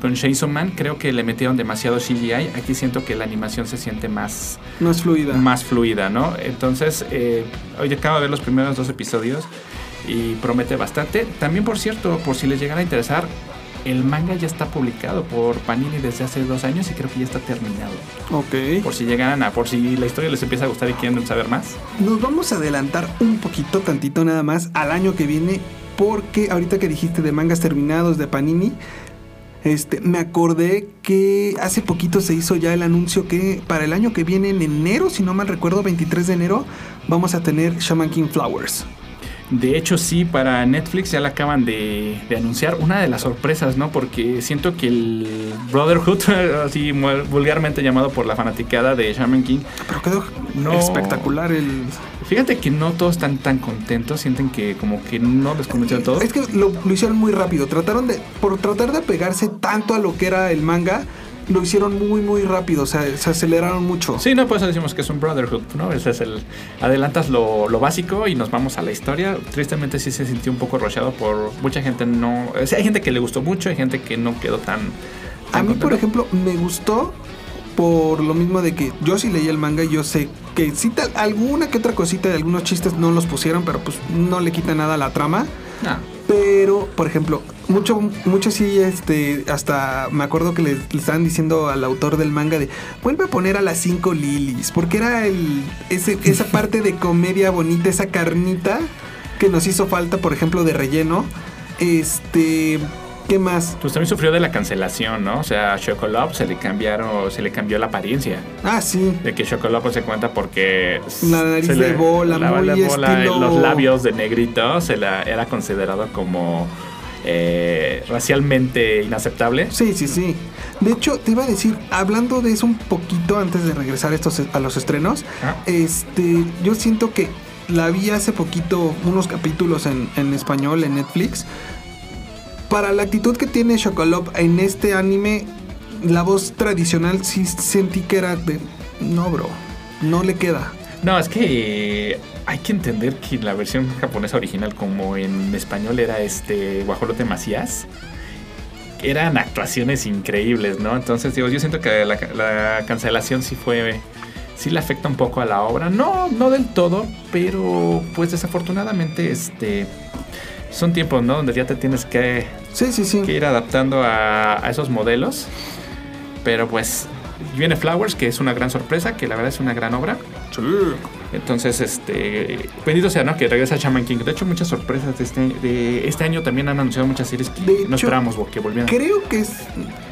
S4: con Chainsaw Man. Creo que le metieron demasiado CGI. Aquí siento que la animación se siente más
S2: No es fluida.
S4: más fluida, ¿no? Entonces, eh, hoy acabo de ver los primeros dos episodios y promete bastante. También, por cierto, por si les llegara a interesar, el manga ya está publicado por Panini desde hace dos años y creo que ya está terminado.
S2: Ok.
S4: Por si llegaran a, por si la historia les empieza a gustar y quieren saber más.
S2: Nos vamos a adelantar un poquito, tantito nada más, al año que viene, porque ahorita que dijiste de mangas terminados de Panini, este, me acordé que hace poquito se hizo ya el anuncio que para el año que viene, en enero, si no mal recuerdo, 23 de enero, vamos a tener Shaman King Flowers.
S4: De hecho, sí, para Netflix ya la acaban de, de anunciar. Una de las sorpresas, ¿no? Porque siento que el Brotherhood, así vulgarmente llamado por la fanaticada de Shaman King,
S2: Pero quedó
S4: No.
S2: espectacular el...
S4: fíjate que no todos están tan contentos, sienten que como que no les convenció a todos.
S2: Es que lo, lo hicieron muy rápido. Trataron de. Por tratar de apegarse tanto a lo que era el manga, lo hicieron muy, muy rápido. O sea, se aceleraron mucho.
S4: Sí, no, por eso decimos que es un Brotherhood, ¿no? Ese es el. Adelantas lo, lo básico y nos vamos a la historia. Tristemente sí se sintió un poco rochado por mucha gente. No. O sea, hay gente que le gustó mucho, hay gente que no quedó tan.
S2: A mí, por ejemplo, me gustó por lo mismo de que yo sí leí el manga y yo sé que sí tal, alguna que otra cosita de algunos chistes no los pusieron, pero pues no le quita nada a la trama.
S4: Ah,
S2: Pero, por ejemplo, mucho, mucho sí, este, hasta me acuerdo que le, le estaban diciendo al autor del manga de vuelve a poner a las cinco lilies, porque era el, ese, esa parte de comedia bonita, esa carnita que nos hizo falta, por ejemplo, de relleno. Este, ¿qué más?
S4: pues también sufrió de la cancelación, ¿no? O sea, a Chocolop se le cambiaron, se le cambió la apariencia.
S2: Ah, sí.
S4: De que Chocolop se cuenta porque
S2: La nariz
S4: se
S2: de bola,
S4: la-
S2: muy
S4: la bola,
S2: estilo-
S4: los labios de negrito se la era considerado como eh, racialmente inaceptable.
S2: Sí, sí, sí. De hecho, te iba a decir, hablando de eso un poquito antes de regresar a, estos, a los estrenos,
S4: Ah.
S2: este, yo siento que la vi hace poquito, unos capítulos en, en español en Netflix. Para la actitud que tiene Chocolop en este anime, la voz tradicional sí sentí que era de... No, bro, no le queda.
S4: No, es que hay que entender que la versión japonesa original, como en español era este Guajolote Macías, eran actuaciones increíbles, ¿no? Entonces, digo, yo siento que la, la cancelación sí fue. Sí le afecta un poco a la obra. No, no del todo, pero pues desafortunadamente, este. Son tiempos, ¿no? Donde ya te tienes que,
S2: Sí, sí, sí.
S4: que ir adaptando a, a esos modelos. Pero pues viene Flowers, que es una gran sorpresa, que la verdad es una gran obra. Entonces, este, bendito sea, ¿no? Que regresa Shaman King. De hecho, muchas sorpresas de este, de este año también han anunciado muchas series que
S2: De
S4: no
S2: hecho,
S4: esperábamos que volvieran.
S2: Creo que es,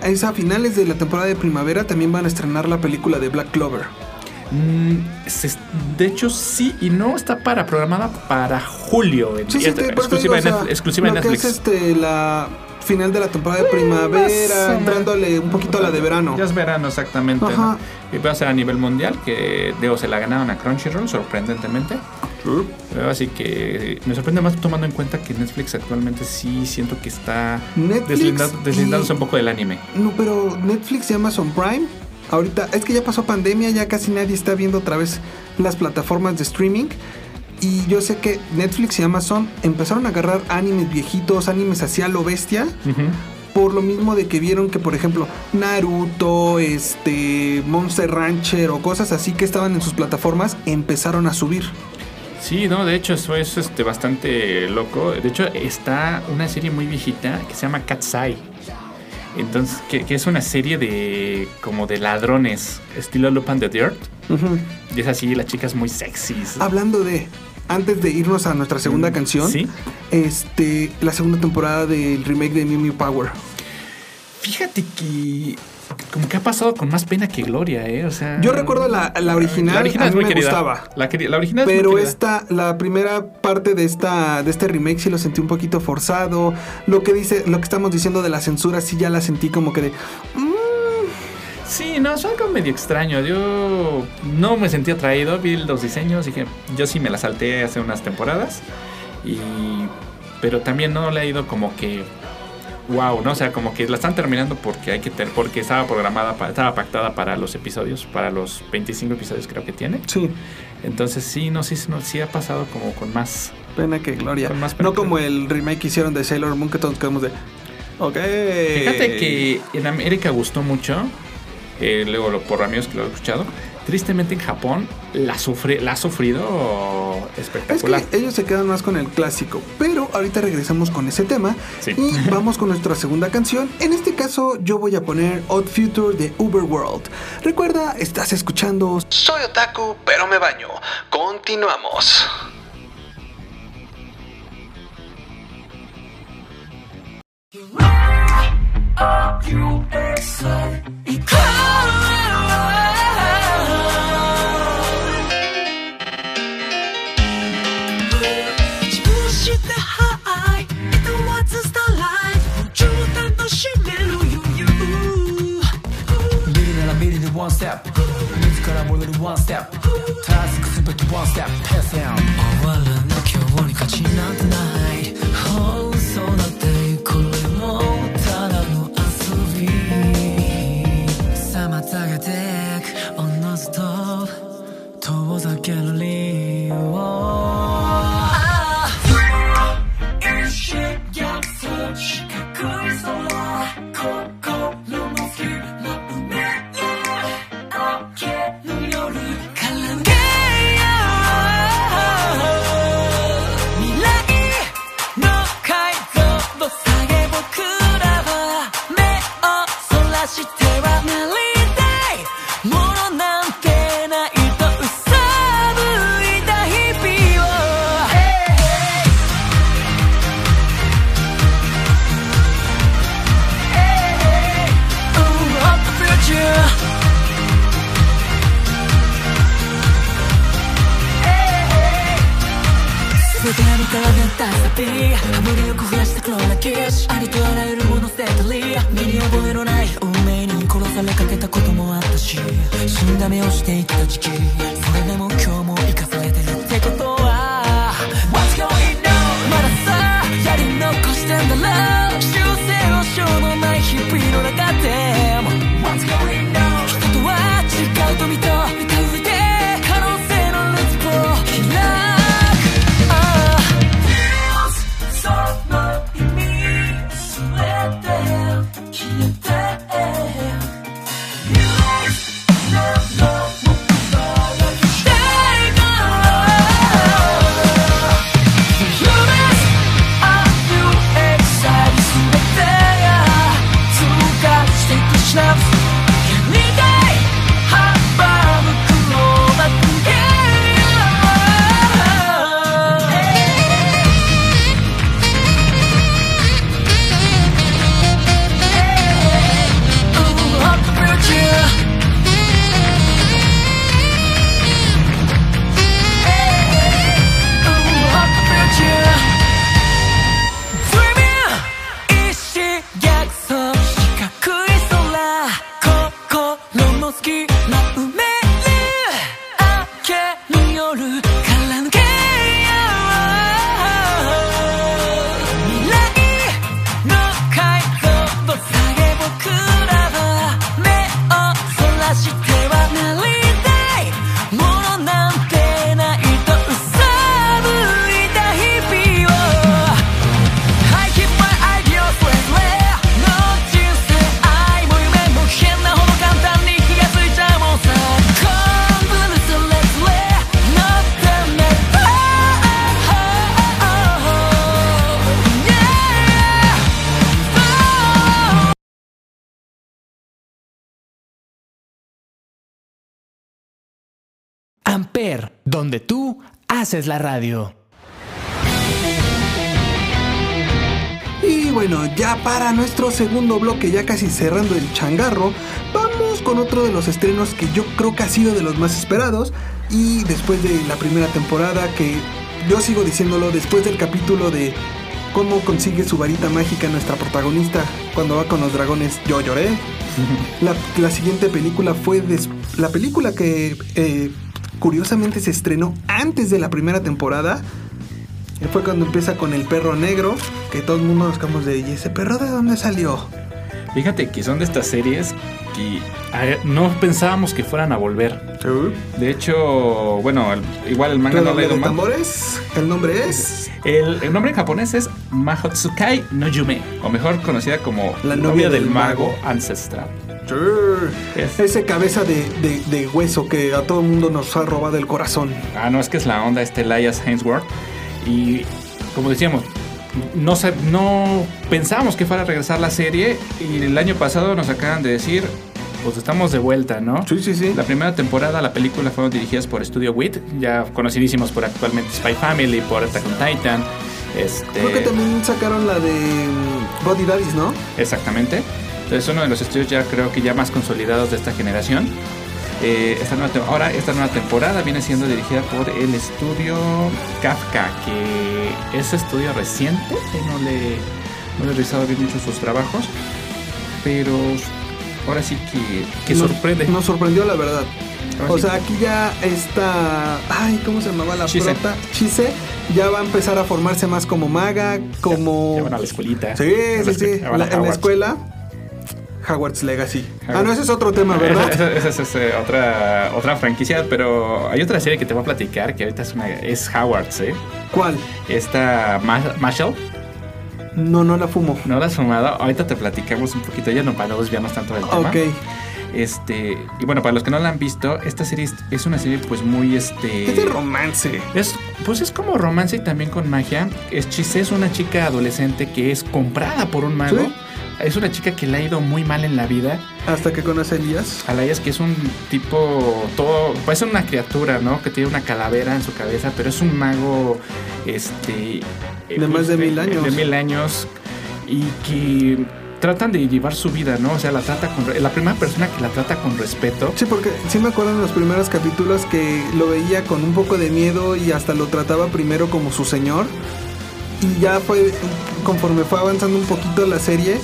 S2: es a finales de la temporada de primavera también van a estrenar la película de Black Clover.
S4: Mm, de hecho, sí y no está para programada para julio. en-
S2: Sí, sí, te- por eso
S4: exclusiva, en
S2: o sea,
S4: Netflix- exclusiva
S2: lo que
S4: Netflix.
S2: es este, la final de la temporada de primavera, entrándole un poquito a la de verano.
S4: Ya es verano, exactamente. Y va a ser a nivel mundial, que digo, se la ganaron a Crunchyroll, sorprendentemente. Así que me sorprende más tomando en cuenta que Netflix actualmente sí siento que está deslindándose
S2: y-
S4: un poco del anime.
S2: No, pero Netflix y Amazon Prime, ahorita es que ya pasó pandemia, ya casi nadie está viendo otra vez las plataformas de streaming. Y yo sé que Netflix y Amazon empezaron a agarrar animes viejitos, animes hacia lo bestia, por lo mismo de que vieron que, por ejemplo, Naruto, este, Monster Rancher o cosas así que estaban en sus plataformas empezaron a subir.
S4: Sí, no, de hecho eso es este, bastante loco. De hecho está una serie muy viejita que se llama Cat's Eye. Entonces, que, que es una serie de como de ladrones, estilo Lupin the Dirt. Y es así, las chicas muy sexys.
S2: Hablando de, antes de irnos a nuestra segunda canción,
S4: Sí.
S2: este, la segunda temporada del remake de Mew Power.
S4: Fíjate que como que ha pasado con más pena que gloria, ¿eh? O sea,
S2: Yo recuerdo la, la original,
S4: la original
S2: a
S4: es muy
S2: me
S4: querida.
S2: gustaba.
S4: La, la original es muy
S2: Pero
S4: querida.
S2: esta, la primera parte de esta, de este remake sí lo sentí un poquito forzado. Lo que dice, lo que estamos diciendo de la censura sí ya la sentí como que de. "Mm,
S4: Sí, no, es algo medio extraño. Yo no me sentí atraído, vi los diseños dije, yo sí me la salté hace unas temporadas. Y, pero también no le ha ido como que, wow, ¿no? O sea, como que la están terminando porque hay que ter- porque estaba programada, pa- estaba pactada para los episodios, para los 25 episodios creo que tiene.
S2: Sí,
S4: Entonces sí, no, sí, no, sí ha pasado como con más.
S2: pena que gloria.
S4: Con más pena
S2: No
S4: que
S2: como el remake que hicieron de Sailor Moon que todos quedamos de. Ok.
S4: Fíjate que en América gustó mucho, eh, luego lo- por amigos que lo he escuchado. Tristemente en Japón la, sufre, la ha sufrido
S2: Es
S4: espectacular.
S2: que ellos se quedan más con el clásico, pero ahorita regresamos con ese tema
S4: Sí.
S2: y vamos con nuestra segunda canción. En este caso yo voy a poner Odd Future de Uberworld. Recuerda, estás escuchando Soy Otaku, pero me baño. Continuamos.
S6: ワンステップ自ら戻るワンステップタスクすべきワンステップペース終わらな今日に勝ちなんてない。放送なってこれもただの遊び。妨げてく。おのずと遠ざける理由出た旅羽振りよく増やした黒なキッシュありとあらゆるもの捨てたり身に覚えのない運命に殺されかけたこともあったし死んだ目をしていた時期それでも
S1: haces la radio.
S2: Y bueno, ya para nuestro segundo bloque, ya casi cerrando el changarro, vamos con otro de los estrenos que yo creo que ha sido de los más esperados. Y después de la primera temporada, que yo sigo diciéndolo, después del capítulo de cómo consigue su varita mágica nuestra protagonista cuando va con los dragones, yo lloré. La, la siguiente película fue des- la película que eh, curiosamente se estrenó antes de la primera temporada. Y Fue cuando empieza con el perro negro, que todo el mundo nos quedamos de, ¿y ese perro de dónde salió?
S4: Fíjate que son de estas series que no pensábamos que fueran a volver. De hecho, bueno, el- igual el manga no mal.
S2: tambores, el nombre es...
S4: El, el nombre en japonés es Mahotsukai no Yume, o mejor conocida como
S2: La
S4: La
S2: novia
S4: novia
S2: del
S4: del mago
S2: mago.
S4: ancestral. Es-
S2: Ese cabeza de, de- de hueso que a todo el mundo nos ha robado el corazón.
S4: Ah, no, es que es la onda este Elias Hainsworth. Y como decíamos, no, no pensábamos que fuera a regresar la serie. Y el año pasado nos acaban de decir, pues estamos de vuelta, ¿no?
S2: Sí, sí, sí.
S4: La primera temporada, la película fueron dirigidas por Studio Wit, ya conocidísimos por actualmente Spy Family, por Attack on Titan. Este,
S2: Creo que también sacaron la de mm, Body Daddies, ¿no?
S4: Exactamente. Entonces uno de los estudios ya creo que ya más consolidados de esta generación. Eh, esta nueva, ahora esta nueva temporada viene siendo dirigida por el estudio Kafka, que es estudio reciente, que no le, no le he revisado bien mucho sus trabajos, pero ahora sí que, que
S2: Nos-
S4: sorprende.
S2: Nos sorprendió, la verdad.
S4: Ahora
S2: O
S4: sí
S2: sea, aquí ya está. Ay, ¿cómo se llamaba la
S4: Chise.
S2: prota? Chise. Ya va a empezar a formarse más como maga, como.
S4: Ya van a la escuelita.
S2: Sí, sí, sí. La- en la escuela. Hogwarts Legacy. Ah, no, ese es otro tema, ¿verdad?
S4: Esa, es otra, otra franquicia, pero hay otra serie que te voy a platicar que ahorita es, una, es Howard's, ¿eh?
S2: ¿Cuál?
S4: Esta Ma- Marshall,
S2: No, no la fumo.
S4: ¿no la has sumado? Ahorita te platicamos un poquito, ya no para no desviarnos tanto del tema.
S2: Ok.
S4: Este, y bueno, para los que no la han visto, esta serie es, una serie pues muy este...
S2: Es de romance.
S4: Es, pues es como romance y también con magia. Es es una chica adolescente que es comprada por un mago.
S2: Sí.
S4: Es una chica que le ha ido muy mal en la vida.
S2: Hasta que conoce a Elías.
S4: Alayas que es un tipo todo, parece una criatura, ¿no? Que tiene una calavera en su cabeza, pero es un mago, este,
S2: De más de mil años.
S4: de mil años y que tratan de llevar su vida, ¿no? O sea, la trata con, la primera persona que la trata con respeto.
S2: Sí, porque sí me acuerdo en los primeros capítulos que lo veía con un poco de miedo y hasta lo trataba primero como su señor. Y ya fue, conforme fue avanzando un poquito la serie,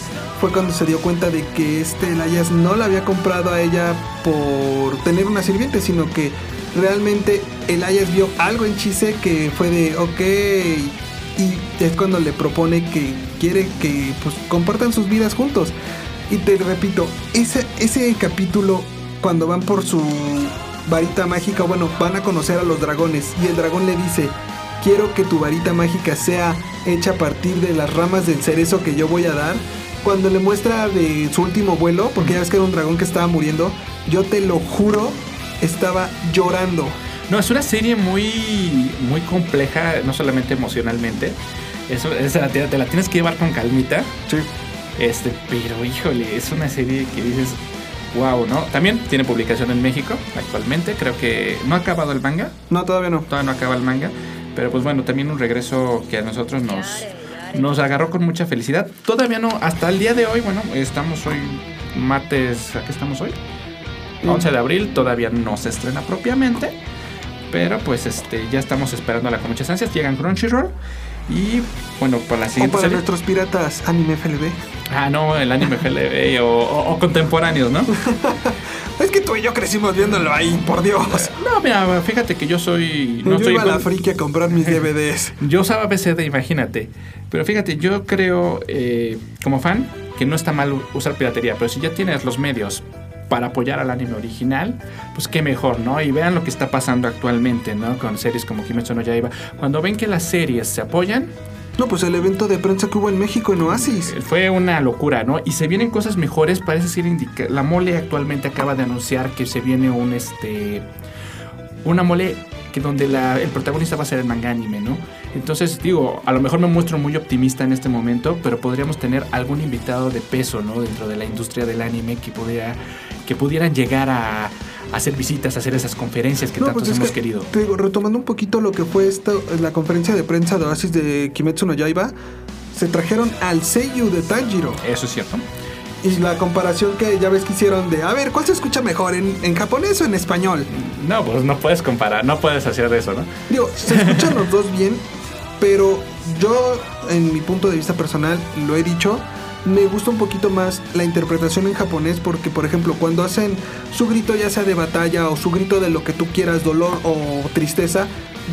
S2: fue cuando se dio cuenta de que este Elias no la había comprado a ella por tener una sirviente, sino que realmente Elias vio algo en Chise que fue de, ok, y es cuando le propone que quiere que pues, compartan sus vidas juntos. Y te repito, ese, ese capítulo, cuando van por su varita mágica, bueno, van a conocer a los dragones. Y el dragón le dice, quiero que tu varita mágica sea hecha a partir de las ramas del cerezo que yo voy a dar. Cuando le muestra de su último vuelo, porque ya ves que era un dragón que estaba muriendo, yo te lo juro, estaba llorando.
S4: No, es una serie muy, muy compleja, no solamente emocionalmente. Eso, esa te, te la tienes que llevar con calmita.
S2: Sí.
S4: Este, pero híjole, es una serie que dices, wow, ¿no? También tiene publicación en México actualmente. Creo que no ha acabado el manga.
S2: No, todavía no.
S4: Todavía no acaba el manga. Pero pues bueno, también un regreso que a nosotros nos, nos agarró con mucha felicidad. Todavía no, hasta el día de hoy, bueno, estamos hoy martes, ¿a qué estamos hoy? 11 de abril, todavía no se estrena propiamente. Pero pues este ya estamos esperándola con muchas ansias. Llegan Crunchyroll. Y bueno, para la
S2: O
S4: siguiente
S2: para
S4: serie-
S2: nuestros piratas anime FLB.
S4: Ah, no, el anime FLB o, o- o contemporáneos, ¿no?
S2: Es que tú y yo crecimos viéndolo ahí, por Dios.
S4: No, mira, fíjate que yo soy. No
S2: yo
S4: estoy
S2: iba a la friki a comprar mis DVDs.
S4: Yo usaba BCD, imagínate. Pero fíjate, yo creo, eh, como fan, que no está mal usar piratería. Pero si ya tienes los medios para apoyar al anime original, pues qué mejor, ¿no? Y vean lo que está pasando actualmente, ¿no? Con series como Kimetsu no Yaiba. Cuando ven que las series se apoyan,
S2: No, pues el evento de prensa que hubo en México en Oasis.
S4: eh, fue una locura, ¿no? Y se vienen cosas mejores, parece ser indica la mole actualmente acaba de anunciar que se viene un este una mole que donde la- el protagonista va a ser el manga anime, ¿no? Entonces, digo, a lo mejor me muestro muy optimista en este momento, pero podríamos tener algún invitado de peso, ¿no? Dentro de la industria del anime que pudiera que pudieran llegar a, hacer visitas, hacer esas conferencias que
S2: No,
S4: tantos
S2: pues es
S4: hemos
S2: que,
S4: querido.
S2: te digo, retomando un poquito lo que fue esto, la conferencia de prensa de Oasis de Kimetsu no Yaiba, se trajeron al Seiyu de Tanjiro.
S4: Eso es cierto.
S2: Y la comparación que ya ves que hicieron de, a ver, ¿cuál se escucha mejor, en, en japonés o en español?
S4: No, pues no puedes comparar, no puedes hacer eso, ¿no?
S2: Digo, se escuchan los dos bien, pero yo, en mi punto de vista personal, lo he dicho, me gusta un poquito más la interpretación en japonés porque, por ejemplo, cuando hacen su grito ya sea de batalla o su grito de lo que tú quieras, dolor o tristeza,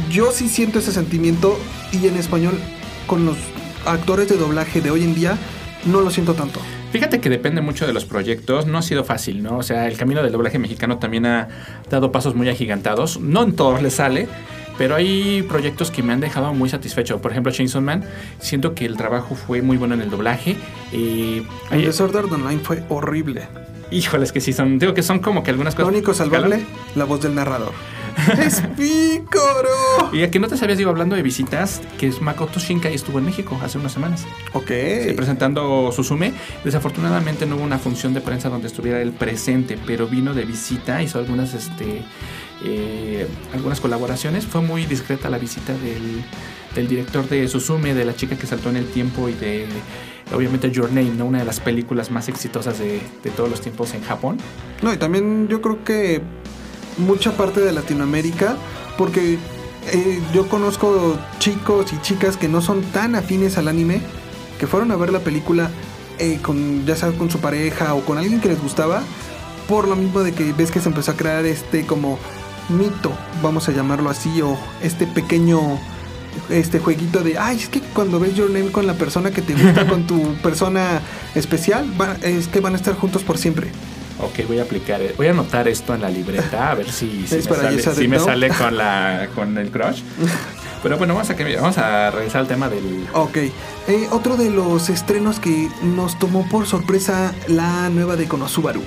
S2: yo sí siento ese sentimiento y en español con los actores de doblaje de hoy en día no lo siento tanto.
S4: Fíjate que depende mucho de los proyectos, no ha sido fácil, ¿no? O sea, el camino del doblaje mexicano también ha dado pasos muy agigantados, no en todos les sale, pero hay proyectos que me han dejado muy satisfecho. Por ejemplo, Chainsaw Man, siento que el trabajo fue muy bueno en el doblaje. Eh,
S2: El
S4: hay-
S2: Online fue horrible.
S4: híjoles, que sí son, digo que son como que algunas
S2: Lo
S4: cosas...
S2: único salvable, la voz del narrador. ¡Es pícoro!
S4: Y a que no te sabías, digo, hablando de visitas, que es Makoto Shinkai estuvo en México hace unas semanas.
S2: Ok.
S4: Sí, presentando Suzume. Desafortunadamente no hubo una función de prensa donde estuviera él presente, pero vino de visita, hizo algunas, este, eh, algunas colaboraciones. Fue muy discreta la visita del, director de Suzume, de la chica que saltó en el tiempo y de, obviamente, Your Name, ¿no? una de las películas más exitosas de, todos los tiempos en Japón.
S2: No, y también yo creo que mucha parte de Latinoamérica, porque eh, yo conozco chicos y chicas que no son tan afines al anime, que fueron a ver la película eh, con, ya sabes, con su pareja o con alguien que les gustaba, por lo mismo de que ves que se empezó a crear este como mito, vamos a llamarlo así, o este pequeño este jueguito de, ay, es que cuando ves Your Name con la persona que te gusta, con tu persona especial, va- es que van a estar juntos por siempre.
S4: Ok, voy a aplicar, voy a anotar esto en la libreta a ver si, si me, sale,
S2: Yes,
S4: si me
S2: ¿no?
S4: sale con, la, con el crush. Pero bueno, vamos a, cambiar- vamos a regresar al tema del...
S2: Ok, eh, otro de los estrenos que nos tomó por sorpresa la nueva de Konosubaru.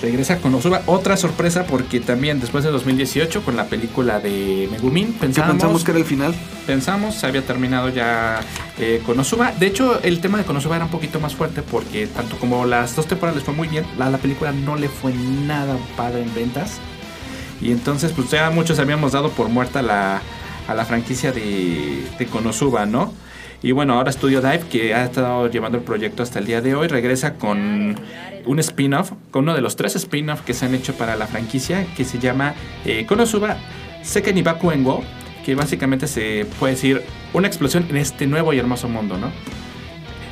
S4: Regresa con Osuba. Otra sorpresa porque también después de 2018 con la película de Megumin pensamos,
S2: pensamos que era el final.
S4: pensamos se había terminado ya eh, Konosuba. De hecho, el tema de Konosuba era un poquito más fuerte porque tanto como las dos temporadas les fue muy bien, la, la película no le fue nada padre en ventas. Y entonces, pues ya muchos habíamos dado por muerta la, a la franquicia de, de Konosuba, ¿no? Y bueno, ahora Studio Dive, que ha estado llevando el proyecto hasta el día de hoy, regresa con un spin-off, con uno de los tres spin-off que se han hecho para la franquicia, que se llama eh, Konosuba Seken que básicamente se puede decir una explosión en este nuevo y hermoso mundo, ¿no?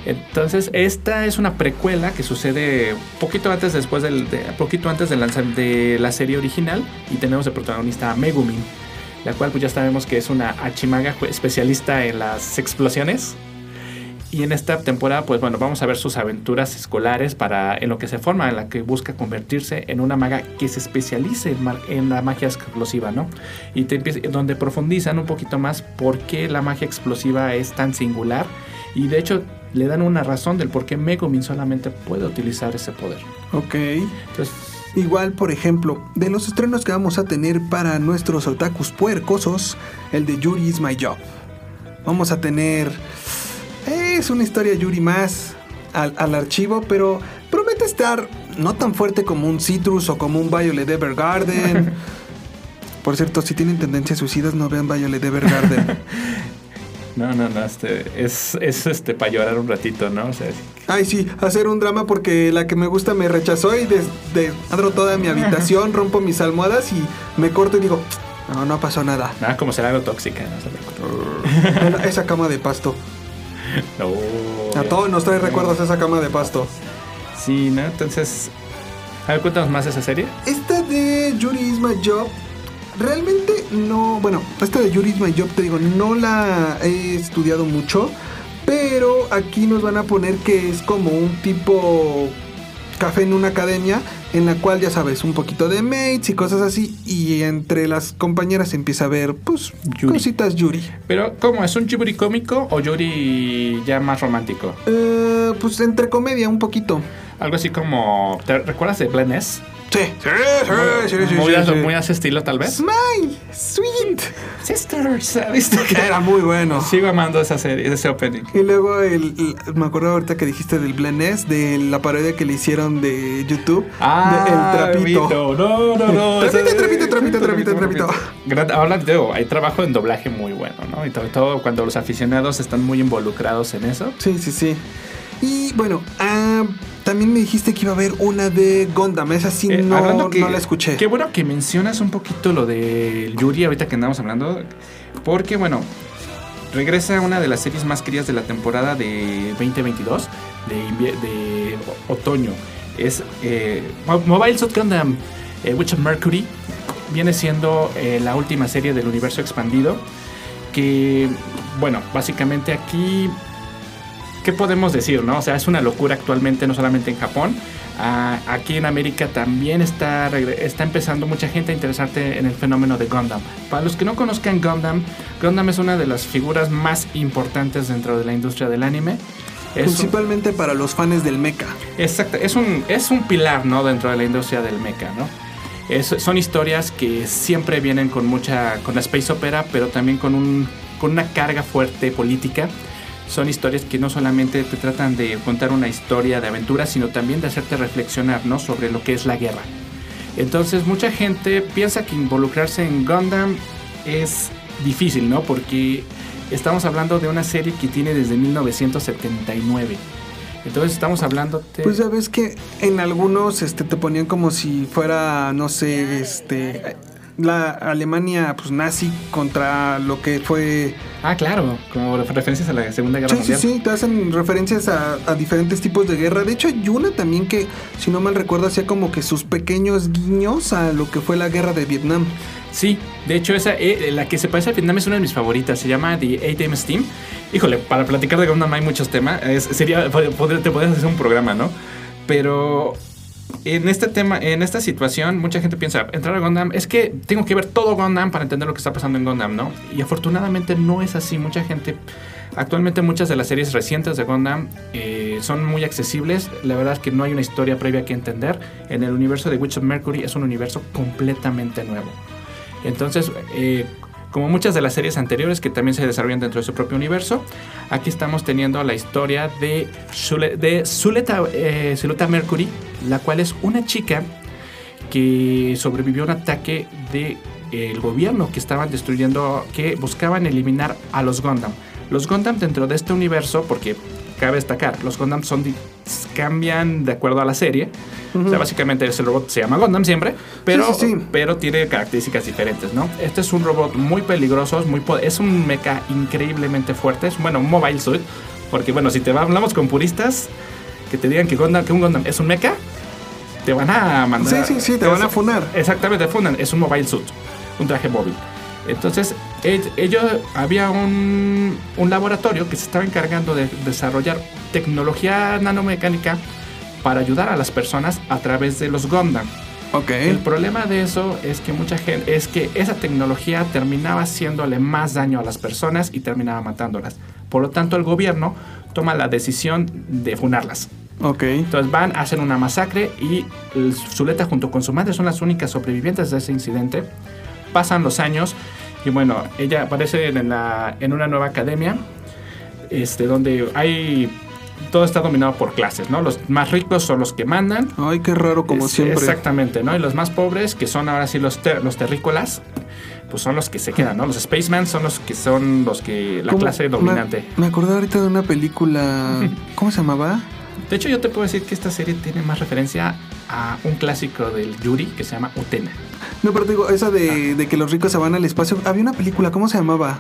S4: Entonces, esta es una precuela que sucede poquito antes después del de- poquito antes del lanzam- de la serie original y tenemos de protagonista Megumin, la cual pues ya sabemos que es una Hachimaga ju- especialista en las explosiones. Y en esta temporada, pues bueno, vamos a ver sus aventuras escolares para en lo que se forma, en la que busca convertirse en una maga que se especialice en, la magia explosiva, ¿no? Y te donde profundizan un poquito más por qué la magia explosiva es tan singular y de hecho le dan una razón del por qué Megumin solamente puede utilizar ese poder.
S2: Ok.
S4: Entonces,
S2: Igual, por ejemplo, de los estrenos que vamos a tener para nuestros otakus puercosos, el de Yuri is my job. Vamos a tener... Es una historia Yuri más al, al archivo, pero promete estar no tan fuerte como un Citrus o como un Violet Evergarden. Por cierto, si tienen tendencias suicidas, no vean Violet Evergarden.
S4: no, no, no, este, es, es este para llorar un ratito, ¿no? O sea,
S2: Ay, sí, hacer un drama porque la que me gusta me rechazó y des- desmadro toda mi habitación, rompo mis almohadas y me corto y digo, no, no pasó nada.
S4: nada como ser algo tóxica, no se preocupe.
S2: Bueno, esa cama de pasto.
S4: No,
S2: A todos nos trae recuerdos esa cama de pasto.
S4: Sí, ¿no? Entonces, a ver, cuéntanos más de esa serie.
S2: Esta de Yuri is my job, realmente no. Bueno, esta de Yuri is my job, te digo, no la he estudiado mucho. Pero aquí nos van a poner que es como un tipo café en una academia. En la cual ya sabes, un poquito de mates y cosas así. Y entre las compañeras empieza a ver, pues,
S4: Yuri.
S2: cositas Yuri.
S4: Pero, ¿cómo? ¿Es un Yuri cómico o Yuri ya más romántico?
S2: Eh, pues entre comedia, un poquito.
S4: Algo así como. ¿Te recuerdas de Glen S?
S2: Sí, sí, sí,
S4: muy,
S2: sí,
S4: a,
S2: sí.
S4: muy a ese estilo, tal vez.
S2: Smile, sweet.
S4: Sisters, ¿viste? que-
S2: Era muy bueno.
S4: Sigo amando esa serie, ese opening.
S2: Y luego el, el- me acuerdo ahorita que dijiste del Blenes, de la parodia que le hicieron de YouTube. de el trapito.
S4: No, no, no.
S2: Trapito, trapito, trapito, trapito, trapito.
S4: Gran- Ahora digo, hay trabajo en doblaje muy bueno, ¿no? Y sobre todo cuando los aficionados están muy involucrados en eso.
S2: Sí, sí, sí. Y bueno, ah, también me dijiste que iba a haber una de Gundam. Esa sí
S4: Eh,
S2: no,
S4: hablando que-
S2: no la escuché.
S4: Qué bueno que mencionas un poquito lo de Yuri ahorita que andamos hablando. Porque, bueno, regresa una de las series más queridas de la temporada de 2022, de, otoño. Es eh, Mo- Mobile Suit Gundam eh, Witch of Mercury. Viene siendo eh, la última serie del universo expandido. Que, bueno, básicamente aquí ¿qué podemos decir, no? O sea, es una locura actualmente, no solamente en Japón. Ah, aquí en América también está, está empezando mucha gente a interesarse en el fenómeno de Gundam. Para los que no conozcan Gundam, Gundam es una de las figuras más importantes dentro de la industria del anime. Es un-
S2: Principalmente para los fans del mecha.
S4: Exacto, es un, es un pilar, ¿no? Dentro de la industria del mecha, ¿no? Es- son historias que siempre vienen con mucha, con la space opera, pero también con, un, con una carga fuerte política. Son historias que no solamente te tratan de contar una historia de aventura, sino también de hacerte reflexionar, ¿no? Sobre lo que es la guerra. Entonces mucha gente piensa que involucrarse en Gundam es difícil, ¿no? Porque estamos hablando de una serie que tiene desde 1979. Entonces estamos hablando de...
S2: Pues ya ves que en algunos este, te ponían como si fuera, no sé, este... la Alemania pues nazi contra lo que fue
S4: Ah, claro, como referencias a la Segunda Guerra
S2: Sí, sí,
S4: Mundial.
S2: sí, te hacen referencias a, a diferentes tipos de guerra. De hecho, hay una también que, si no mal recuerdo, hacía como que sus pequeños guiños a lo que fue la guerra de Vietnam.
S4: Sí, de hecho, esa, eh, la que se parece a Vietnam es una de mis favoritas. Se llama The 8M Steam. Híjole, para platicar de Gundam hay muchos temas. Es- sería, pod- te podrías hacer un programa, ¿no? Pero en este tema, en esta situación, mucha gente piensa, entrar a Gundam, es que tengo que ver todo Gundam para entender lo que está pasando en Gundam, ¿no? Y afortunadamente no es así. Mucha gente, actualmente muchas de las series recientes de Gundam eh, son muy accesibles. La verdad es que no hay una historia previa que entender. En el universo de Witch of Mercury es un universo completamente nuevo. Entonces, eh, como muchas de las series anteriores que también se desarrollan dentro de su propio universo, aquí estamos teniendo la historia de, de eh, Zuleta Mercury, la cual es una chica que sobrevivió a un ataque del el gobierno que estaban destruyendo, que buscaban eliminar a los Gundam. Los Gundam dentro de este universo, porque cabe destacar, los Gundam son cambian de acuerdo a la serie. O sea, básicamente ese robot se llama Gundam siempre, pero,
S2: Sí, sí, sí.
S4: pero tiene características diferentes, ¿no? Este es un robot muy peligroso, es muy es un mecha increíblemente fuerte, es bueno, un mobile suit, porque bueno, si te va- hablamos con puristas que te digan que, Gundam, que un Gundam es un mecha, te van a mandar.
S2: Sí, sí, sí, te van a funar.
S4: Exactamente, fundan, es un mobile suit, un traje móvil. Entonces, ell- ellos había un, un laboratorio que se estaba encargando de desarrollar tecnología nanomecánica para ayudar a las personas a través de los Gundam.
S2: Ok.
S4: El problema de eso es que mucha gente es que esa tecnología terminaba haciéndole más daño a las personas y terminaba matándolas. Por lo tanto, el gobierno toma la decisión de funarlas.
S2: Ok.
S4: Entonces van, hacen una masacre y Zuleta junto con su madre son las únicas sobrevivientes de ese incidente. Pasan los años y bueno, ella aparece en, la, en una nueva academia este, donde hay... Todo está dominado por clases, ¿no? Los más ricos son los que mandan.
S2: Ay, qué raro, como
S4: Es-
S2: siempre.
S4: Exactamente, ¿no? Y los más pobres, que son ahora sí los, ter- los terrícolas, pues son los que se quedan, ¿no? Los Spaceman son los que son los que... La
S2: ¿Cómo?
S4: clase
S2: Me-
S4: dominante.
S2: Me, acordé ahorita de una película. ¿Cómo se llamaba?
S4: De hecho, yo te puedo decir que esta serie tiene más referencia a un clásico del Yuri que se llama Utena.
S2: No, pero te digo, esa de, de que los ricos se van al espacio. Había una película, ¿cómo se llamaba?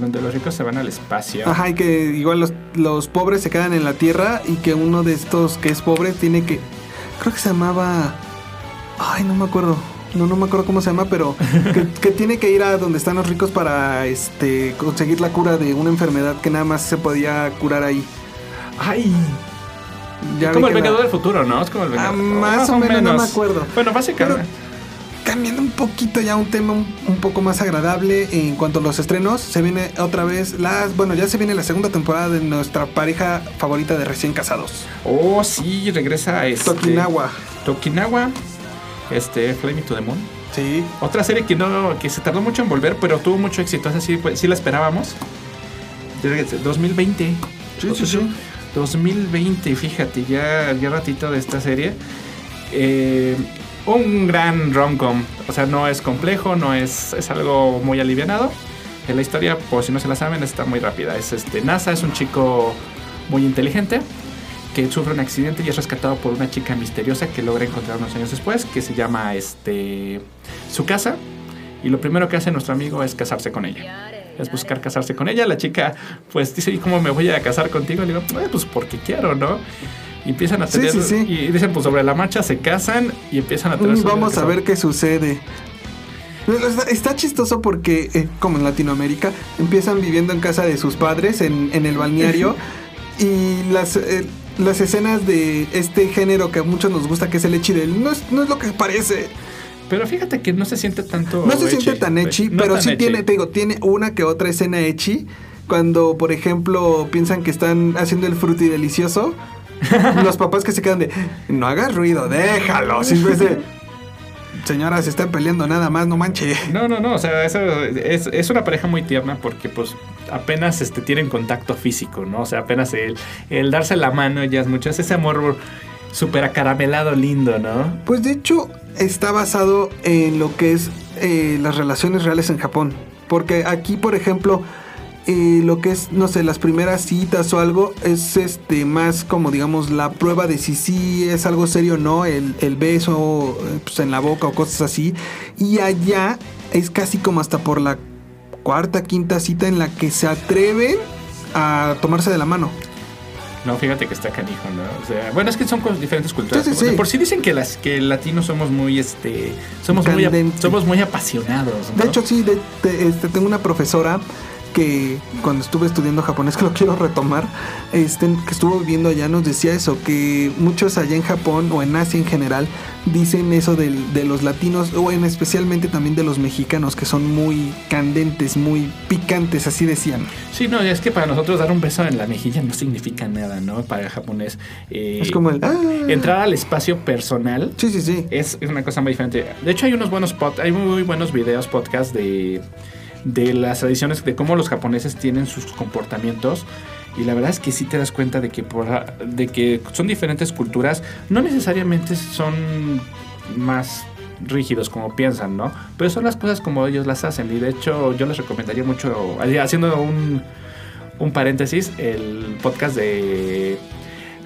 S4: donde los ricos se van al espacio.
S2: Ajá, y que igual los, los pobres se quedan en la tierra y que uno de estos que es pobre tiene que. Creo que se llamaba. Ay, no me acuerdo. No, no me acuerdo cómo se llama, pero que, que tiene que ir a donde están los ricos para este conseguir la cura de una enfermedad que nada más se podía curar ahí.
S4: ¡Ay!
S2: Ya
S4: es como el
S2: la-
S4: Vengador del Futuro, ¿no? Es como el
S2: Ah,
S4: Vengador.
S2: más o menos, no me acuerdo.
S4: Bueno, básicamente.
S2: Cambiando un poquito ya un tema un, un poco más agradable en cuanto a los estrenos, se viene otra vez las, bueno, ya se viene la segunda temporada de nuestra pareja favorita de recién casados,
S4: Oh, sí, regresa este.
S2: Tokinawa.
S4: Tokinawa. Este, Flaming to the Moon.
S2: Sí.
S4: Otra serie que no que se tardó mucho en volver, pero tuvo mucho éxito. Esa sí, pues, sí la esperábamos. Desde 2020.
S2: Sí, sí, sí.
S4: 2020, fíjate, ya, ratito de esta serie. Eh, un gran rom-com. O sea, no es complejo, no es, es algo muy alivianado. Eh, La historia, por si no se la saben, está muy rápida. Es este, NASA es un chico muy inteligente que sufre un accidente y es rescatado por una chica misteriosa que logra encontrar unos años después, que se llama este su casa. Y lo primero que hace nuestro amigo es casarse con ella. Es buscar casarse con ella. La chica, pues dice, ¿y cómo me voy a casar contigo? Le digo, "Eh, pues porque quiero, ¿no? Y empiezan a tener.
S2: sí, sí.
S4: Y dicen, pues sobre la marcha se casan y empiezan a tener.
S2: Mm, Vamos a ver qué sucede. Está, está chistoso porque, eh, como en Latinoamérica, empiezan viviendo en casa de sus padres en, en el balneario y las, eh, las escenas de este género que a muchos nos gusta, que es el echidel, no es, no es lo que parece.
S4: Pero fíjate que no se siente tanto.
S2: No se siente tan echi, pero sí tiene, te digo, tiene una que otra escena echi. Cuando, por ejemplo, piensan que están haciendo el fruti delicioso, los papás que se quedan de, no hagas ruido, déjalos. Y en vez de, señora, se están peleando nada más, no manche.
S4: No, no, no, o sea, eso es, es una pareja muy tierna porque pues apenas este, tienen contacto físico, ¿no? O sea, apenas el, el darse la mano ya es mucho, es ese amor súper acaramelado lindo, ¿no?
S2: Pues de hecho, está basado en lo que es eh, las relaciones reales en Japón. Porque aquí, por ejemplo, eh, lo que es, no sé, las primeras citas o algo, es este más como digamos la prueba de si sí es algo serio o no, el, beso pues, en la boca o cosas así. Y allá es casi como hasta por la cuarta, quinta cita en la que se atreven a tomarse de la mano.
S4: No, fíjate que está canijo, ¿no? O sea, bueno, es que son diferentes culturas.
S2: Sí, sí,
S4: Como de
S2: sí.
S4: Por sí dicen que las que latinos somos muy, este, somos muy, somos muy apasionados. ¿no?
S2: De hecho, sí, de- de- este, tengo una profesora que cuando estuve estudiando japonés, que lo quiero retomar, este, que estuvo viviendo allá, nos decía eso, que muchos allá en Japón o en Asia en general dicen eso del- de los latinos, o en especialmente también de los mexicanos, que son muy candentes, muy picantes, así decían.
S4: Sí, no, es que para nosotros dar un beso en la mejilla no significa nada, ¿no? Para el japonés. eh,
S2: Es como el... "Ah".
S4: Entrar al espacio personal
S2: Sí, sí, sí.
S4: es, es una cosa muy diferente. De hecho, hay unos buenos pod, hay muy buenos videos, podcast de, de las tradiciones, de cómo los japoneses tienen sus comportamientos. Y la verdad es que sí te das cuenta de que, por, de que son diferentes culturas. No necesariamente son más rígidos como piensan, ¿no? Pero son las cosas como ellos las hacen. Y de hecho, yo les recomendaría mucho, haciendo un, un paréntesis, el podcast de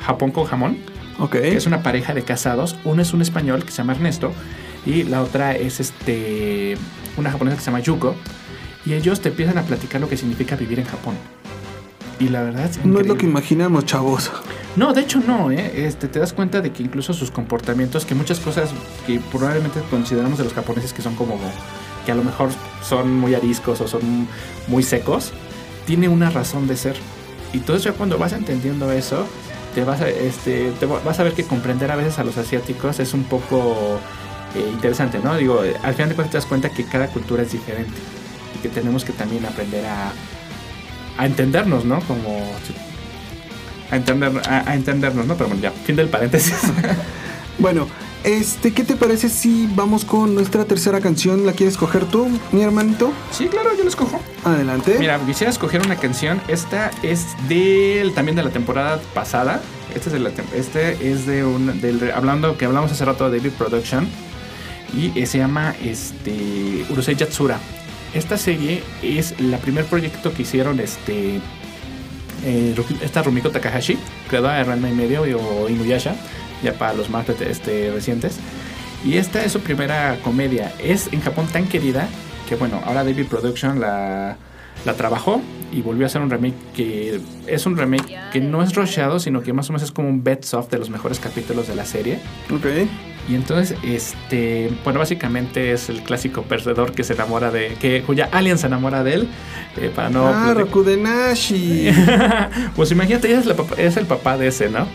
S4: Japón con jamón
S2: Ok.
S4: que es una pareja de casados. Uno es un español que se llama Ernesto y la otra es este una japonesa que se llama Yuko. Y ellos te empiezan a platicar lo que significa vivir en Japón. Y la verdad es
S2: No es lo que imaginamos, chavos.
S4: No, de hecho no, ¿eh? Este, te das cuenta de que incluso sus comportamientos, que muchas cosas que probablemente consideramos de los japoneses que son como, que a lo mejor son muy ariscos o son muy secos, tiene una razón de ser. Y eso ya cuando vas entendiendo eso, te vas a, este, te va- vas a ver que comprender a veces a los asiáticos es un poco eh, interesante, ¿no? Digo, al final de cuentas te das cuenta que cada cultura es diferente que tenemos que también aprender a, a entendernos, ¿no? Como a, entender, a, a entendernos, ¿no? Pero bueno, ya, fin del paréntesis.
S2: Bueno, este, ¿qué te parece si vamos con nuestra tercera canción? ¿La quieres coger tú, mi hermanito?
S4: sí, claro, yo lo escojo.
S2: Adelante.
S4: Mira, quisiera escoger una canción. Esta es del también de la temporada pasada. Este es de la este es de un del hablando que hablamos hace rato de David Production y se llama este Urusei Yatsura. Esta serie es la primer proyecto que hicieron este eh, esta Rumiko Takahashi, creadora de Ranma y medio o Inuyasha, ya para los más este, recientes. Y esta es su primera comedia. Es en Japón tan querida que, bueno, ahora David Production la, la trabajó y volvió a hacer un remake que es un remake que no es rusheado, sino que más o menos es como un best of de los mejores capítulos de la serie.
S2: Ok.
S4: Y entonces, este, bueno, básicamente es el clásico perdedor que se enamora de, que cuya alien se enamora de él, eh, para no...
S2: ah, Rokudenashi.
S4: pues imagínate, es, la papá- es el papá de ese, ¿no?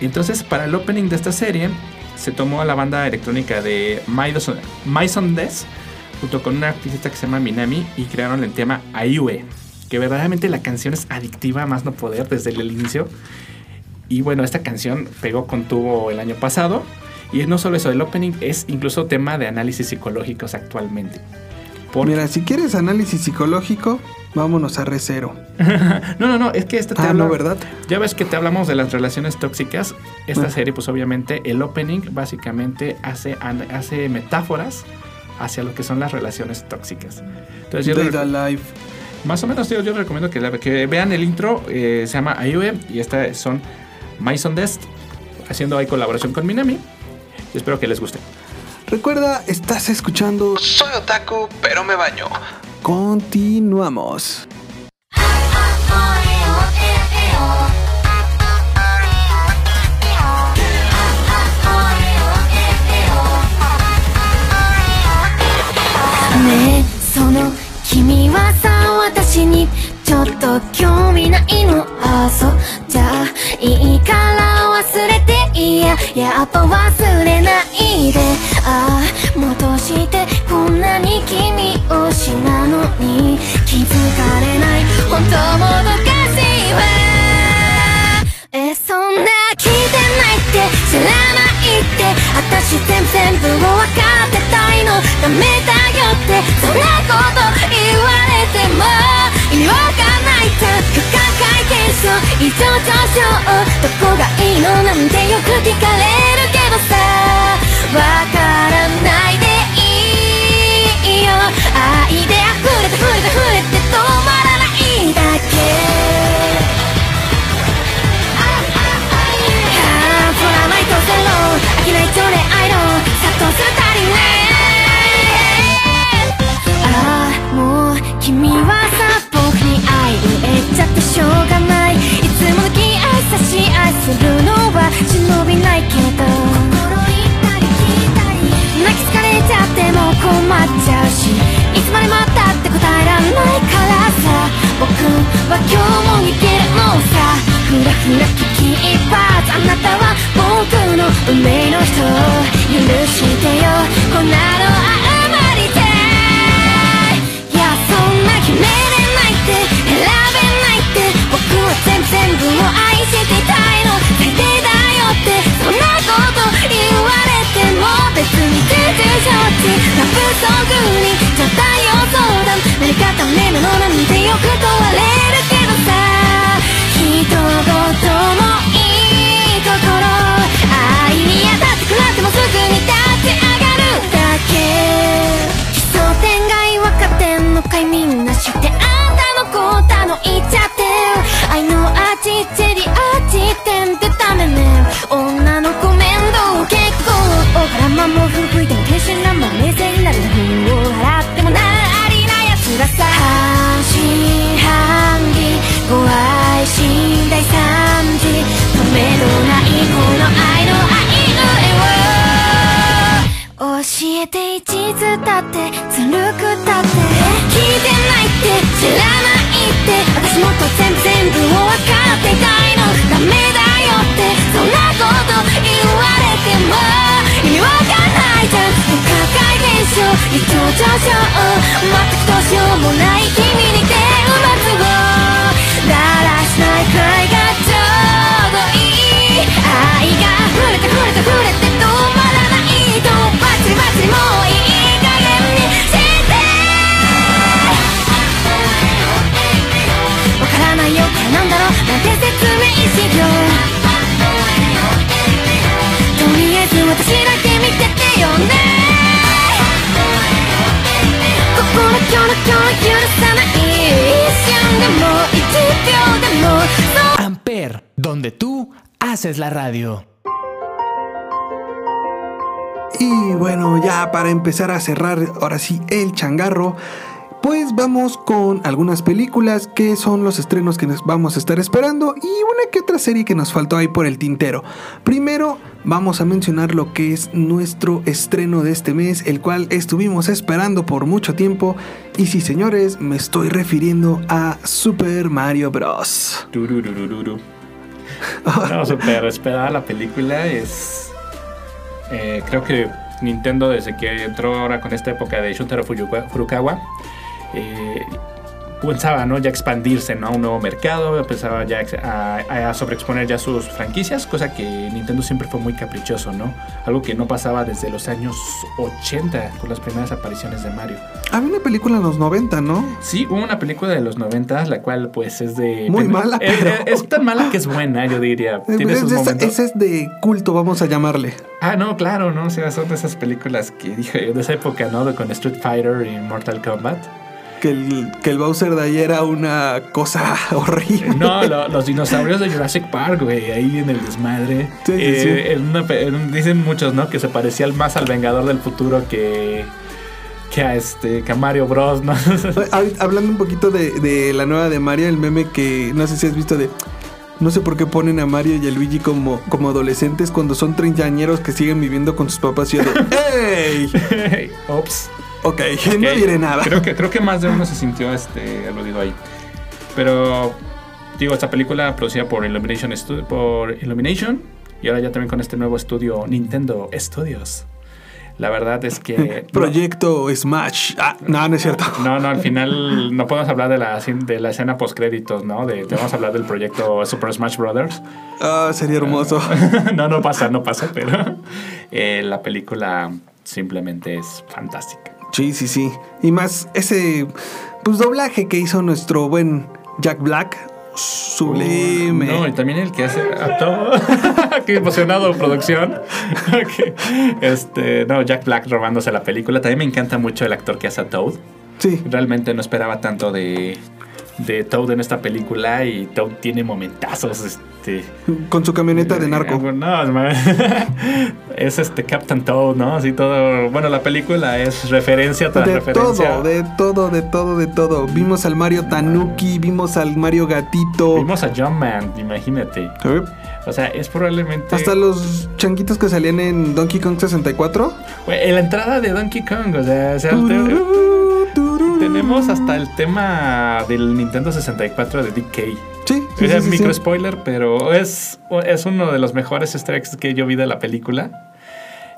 S4: Y entonces, para el opening de esta serie, se tomó a la banda electrónica de Maison Des, junto con una artista que se llama Minami, y crearon el tema Aiue, que verdaderamente la canción es adictiva, a más no poder, desde el inicio. Y bueno, esta canción pegó con tubo el año pasado. Y no solo eso, el opening es incluso tema de análisis psicológicos actualmente. Porque-
S2: Mira, si quieres análisis psicológico, vámonos a Recero.
S4: no, no, no, es que esta te
S2: Ah,
S4: habla-
S2: no, ¿verdad?
S4: Ya ves que te hablamos de las relaciones tóxicas. Esta
S2: Ah.
S4: serie, pues obviamente, el opening básicamente hace, hace metáforas hacia lo que son las relaciones tóxicas. Entonces, yo
S2: Dead
S4: le-
S2: Alive.
S4: más o menos, tío, yo recomiendo que, la- que vean el intro. eh, se llama Ayue y esta son Maison Dest haciendo ahí colaboración con Minami. Y espero que les guste.
S2: Recuerda, estás escuchando Soy Otaku, pero me baño. Continuamos.
S5: ねえその君はさ私にちょっと興味ないのあそうじゃあいいから 忘れていややっぱ忘れないで。ああ戻してこんなに君推しなのに。気づかれない。本当もどかしいわ。えそんな聞いてないって知らないって。私全部全部を分かってたいの。ダメだよって。そんなこと言われても意味わないじゃん。不可解緒異常上昇どこがいいのなんてよく聞かれるけどさわからないでいいよ。愛で溢れて溢れて溢れて止まらないだけ？あートラマイトゼロあきない常連アイドル殺するりねああもう君はも困っちゃうしいつまで待ったって答えらんないからさ。僕は今日も逃げるのさ。ふらふら危機一髪あなたは僕の運命の人。許してよこんなのあまりでいやそんな決めれないって選べないって。僕は全部を愛していたいの。最低だよってそんなこと別に重々承知ラブソングにちょっとよ相談何かダメなのなんてよく問われるけどさ一言もいいところ愛に当たって食らってもすぐに立ち上がるだけ奇想天外分かってんのかいみんな知ってあんたのことの言っちゃって愛の味チェリー味ってんてダメね女の子大原まんも吹いても天真爛漫冷静になる風を払ってもなありな奴らさ半信半疑ご愛心大惨事止めどないこの愛の愛の絵を教えて一途だってずるくだって聞いてないって知らないって私もっと全部全部を分かっていたいのダメだよってそんなこと言われても解現象一丁上昇全くどうしようもない。君に手を待つをだらしない。くらい。がちょうどいい。愛が溢れて溢れて溢れて止まらない。とバチリバチリもういい。加減にしてわからない。よこれなんだろうなんて説明しようとりあえず私だけ
S1: Amper, donde tú haces la radio.
S2: Y bueno, ya para empezar a cerrar ahora sí el changarro, pues vamos con algunas películas que son los estrenos que nos vamos a estar esperando y una que otra serie que nos faltó ahí por el tintero. Primero vamos a mencionar lo que es nuestro estreno de este mes, el cual estuvimos esperando por mucho tiempo. Y sí, señores, me estoy refiriendo a Super Mario Bros.
S4: No, super esperada la película. Es. eh, creo que Nintendo, desde que entró ahora con esta época de Shuntaro Furukawa, eh, pensaba ¿no? ya expandirse ¿no? a un nuevo mercado, pensaba ya a, a sobreexponer ya sus franquicias, cosa que Nintendo siempre fue muy caprichoso, ¿no? Algo que no pasaba desde los años 80 con las primeras apariciones de Mario.
S2: Había una película en los 90, ¿no?
S4: Sí, hubo una película de los 90, la cual pues es de...
S2: Muy mala,
S4: es,
S2: pero-
S4: es- es tan mala que es buena, yo diría. Tiene sus
S2: esa- es de culto, vamos a llamarle.
S4: Ah, no, claro, no, o sea, son de esas películas que dije de esa época, ¿no? De con Street Fighter y Mortal Kombat.
S2: Que el, que el Bowser de ayer era una cosa horrible.
S4: No, lo- los dinosaurios de Jurassic Park, güey, ahí en el desmadre.
S2: Sí, sí,
S4: Eh,
S2: sí.
S4: en una pe- en un- dicen muchos, ¿no? Que se parecía más al Vengador del Futuro que, que a este, que a Mario Bros, ¿no?
S2: Hab- Hablando un poquito de, de la nueva de Mario, el meme que no sé si has visto de. No sé por qué ponen a Mario y a Luigi como, como adolescentes cuando son treintañeros que siguen viviendo con sus papás y yo de ¡Ey!
S4: Ops.
S2: Ok, no diré nada.
S4: Creo que, creo que más de uno se sintió este, aludido ahí. Pero, digo, esta película producida por Illumination, Stu- por Illumination y ahora ya también con este nuevo estudio Nintendo Studios. La verdad es que...
S2: Proyecto Smash. Ah, no, no es cierto.
S4: No, no, al final no podemos hablar de la, de la escena post créditos, ¿no? De, vamos a hablar del proyecto Super Smash Brothers.
S2: Ah, sería hermoso.
S4: no, no pasa, no pasa, pero eh, la película simplemente es fantástica.
S2: Sí, sí, sí. Y más ese pues doblaje que hizo nuestro buen Jack Black. Sublime.
S4: No, y también el que hace. Qué emocionado, producción. Este, no, Jack Black robándose la película. También me encanta mucho el actor que hace a Toad.
S2: Sí.
S4: Realmente no esperaba tanto de, de Toad en esta película y Toad tiene momentazos. Este,
S2: Con su camioneta de narco.
S4: No, es este Captain Toad, ¿no? Así todo. Bueno, la película es referencia tras
S2: De
S4: referencia.
S2: todo, de todo, de todo, de todo. Vimos al Mario Tanuki, vimos al Mario Gatito.
S4: Vimos a John Man, imagínate.
S2: ¿Eh?
S4: O sea, es probablemente.
S2: Hasta los changuitos que salían en Donkey Kong 64.
S4: Güey, en la entrada de Donkey Kong, o sea, o sea, tenemos hasta el tema del Nintendo 64 de DK.
S2: Sí, sí,
S4: es
S2: sí,
S4: micro
S2: sí.
S4: spoiler, pero es, es uno de los mejores easter eggs que yo vi de la película.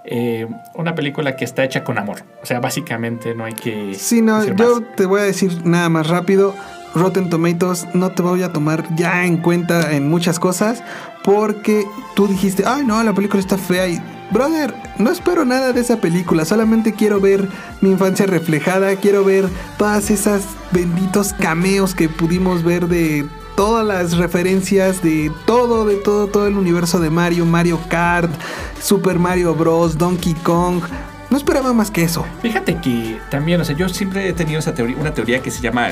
S4: Eh, una película que está hecha con amor. O sea, básicamente no hay que.
S2: Sí, no, yo
S4: más.
S2: te voy a decir nada más rápido. Rotten Tomatoes no te voy a tomar ya en cuenta en muchas cosas porque tú dijiste, ay no, la película está fea y... Brother, no espero nada de esa película, solamente quiero ver mi infancia reflejada, quiero ver todas esas benditos cameos que pudimos ver de todas las referencias de todo, de todo, todo el universo de Mario, Mario Kart, Super Mario Bros, Donkey Kong. No esperaba más que eso.
S4: Fíjate que también, o sea, yo siempre he tenido esa teoría, una teoría que se llama,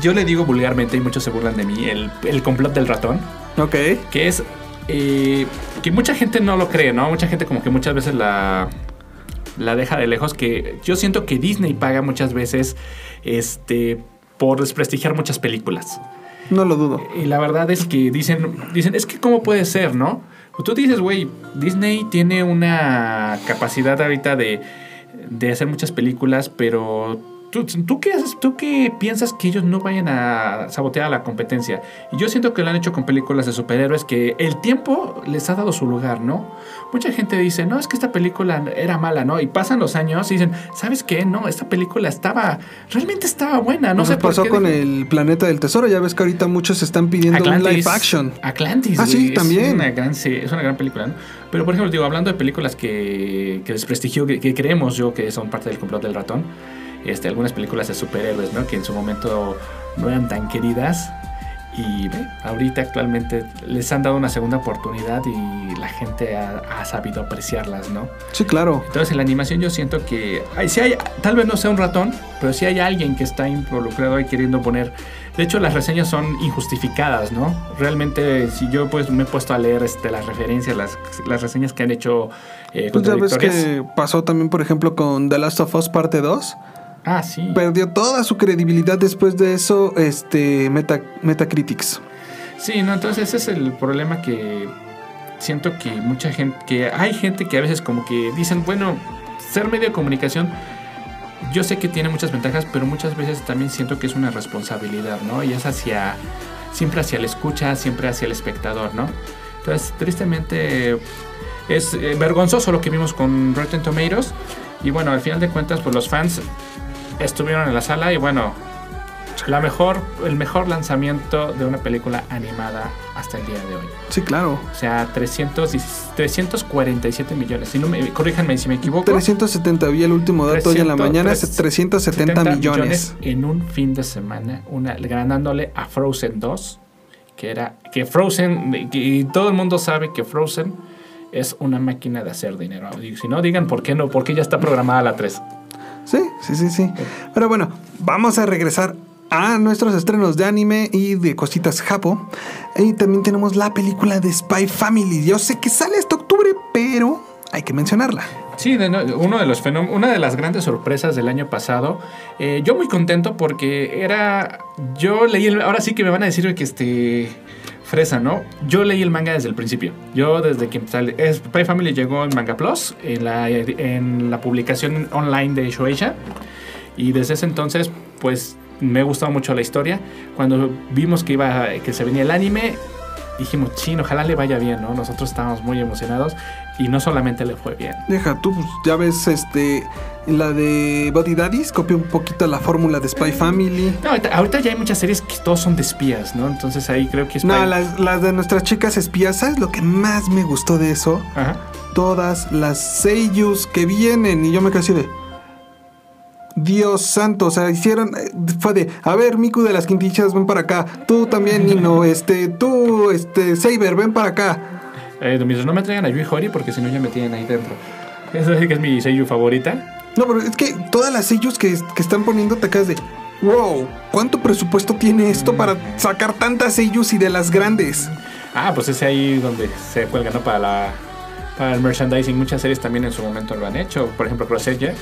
S4: yo le digo vulgarmente y muchos se burlan de mí, el, el complot del ratón,
S2: Ok.
S4: que es eh, que mucha gente no lo cree, ¿no? Mucha gente como que muchas veces la, la deja de lejos, que yo siento que Disney paga muchas veces este, por desprestigiar muchas películas.
S2: No lo dudo.
S4: Y la verdad es que dicen, dicen, es que cómo puede ser, ¿no? Tú dices, güey, Disney tiene una capacidad ahorita de, de hacer muchas películas, pero ¿tú, tú, qué? ¿tú qué piensas que ellos no vayan a sabotear a la competencia? Y yo siento que lo han hecho con películas de superhéroes que el tiempo les ha dado su lugar, ¿no? Mucha gente dice, no, es que esta película era mala, ¿no? Y pasan los años y dicen, ¿sabes qué? No, esta película estaba, realmente estaba buena, no sé por
S2: pasó
S4: qué
S2: con
S4: dije-
S2: el planeta del tesoro. Ya ves que ahorita muchos están pidiendo un live action.
S4: Atlantis.
S2: Ah, sí,
S4: es
S2: también.
S4: Una gran, se- es una gran película, ¿no? Pero, por ejemplo, digo, hablando de películas que, que desprestigio, que, que creemos yo que son parte del complot del ratón, este, algunas películas de superhéroes, ¿no? Que en su momento no eran tan queridas. Y ve, ahorita actualmente les han dado una segunda oportunidad y la gente ha, ha sabido apreciarlas, ¿no?
S2: Sí, claro.
S4: Entonces en la animación yo siento que hay, sí hay, tal vez no sea un ratón, pero sí hay alguien que está involucrado ahí queriendo poner. De hecho las reseñas son injustificadas, ¿no? Realmente si yo pues me he puesto a leer este, las referencias, las, las reseñas que han hecho eh,
S2: Pues ya ves que pasó también, por ejemplo, con The Last of Us parte 2.
S4: Ah, sí.
S2: Perdió toda su credibilidad después de eso, este, Meta, Metacritics.
S4: Sí, no, entonces ese es el problema que siento que mucha gente, que hay gente que a veces como que dicen, bueno, ser medio de comunicación, yo sé que tiene muchas ventajas, pero muchas veces también siento que es una responsabilidad, ¿no? Y es hacia, siempre hacia el escucha, siempre hacia el espectador, ¿no? Entonces, tristemente, es eh, vergonzoso lo que vimos con Rotten Tomatoes. Y bueno, al final de cuentas, pues los fans estuvieron en la sala y bueno, la mejor, el mejor lanzamiento de una película animada hasta el día de hoy.
S2: Sí, claro.
S4: O sea, 300, y- 347 millones. Si no me, corríjanme si me equivoco.
S2: 370, vi el último dato hoy en la
S4: 300,
S2: mañana,
S4: 370
S2: 370 millones.
S4: en un fin de semana, una, ganándole a Frozen 2, que era que Frozen, y todo el mundo sabe que Frozen es una máquina de hacer dinero. Si no, digan por qué no, porque ya está programada la 3.
S2: Sí, sí, sí, sí. Pero bueno, vamos a regresar a nuestros estrenos de anime y de cositas japo. Y también tenemos la película de Spy Family. Yo sé que sale este octubre, pero hay que mencionarla.
S4: Sí, uno de los una de las grandes sorpresas del año pasado. Eh, yo muy contento porque era. Yo leí el. Ahora sí que me van a decir que este. Fresa, ¿no? Yo leí el manga desde el principio. Yo desde que sale- es- Spy Family llegó en Manga Plus, en la, en la publicación online de Shueisha. Y desde ese entonces, pues me gustado mucho la historia. Cuando vimos que iba que se venía el anime, dijimos, chin, ojalá le vaya bien, ¿no? Nosotros estábamos muy emocionados y no solamente le fue bien.
S2: Deja tú, pues, ya ves, este, la de Body Daddies, copió un poquito la fórmula de Spy Family.
S4: No, ahorita, ahorita ya hay muchas series que todos son de espías, ¿no? Entonces ahí creo que es
S2: No, las, las de nuestras chicas espías, ¿sabes lo que más me gustó de eso?
S4: Ajá.
S2: Todas las seiyus que vienen y yo me quedé así de... Dios santo, o sea, hicieron, eh, fue de, a ver, Miku de las quintillas, ven para acá, tú también, Nino, este, tú, este, Saber, ven para acá.
S4: Eh, mientras no me traigan a Yui Hori, porque si no ya me tienen ahí dentro. Esa sí que es mi seiyuu favorita.
S2: No, pero es que todas las seiyus que, que están poniendo te quedas de, wow, ¿cuánto presupuesto tiene esto para sacar tantas seiyus y de las grandes?
S4: Ah, pues es ahí donde se cuelga, ¿no? Para la para el merchandising. Muchas series también en su momento lo han hecho. Por ejemplo, Crosselia,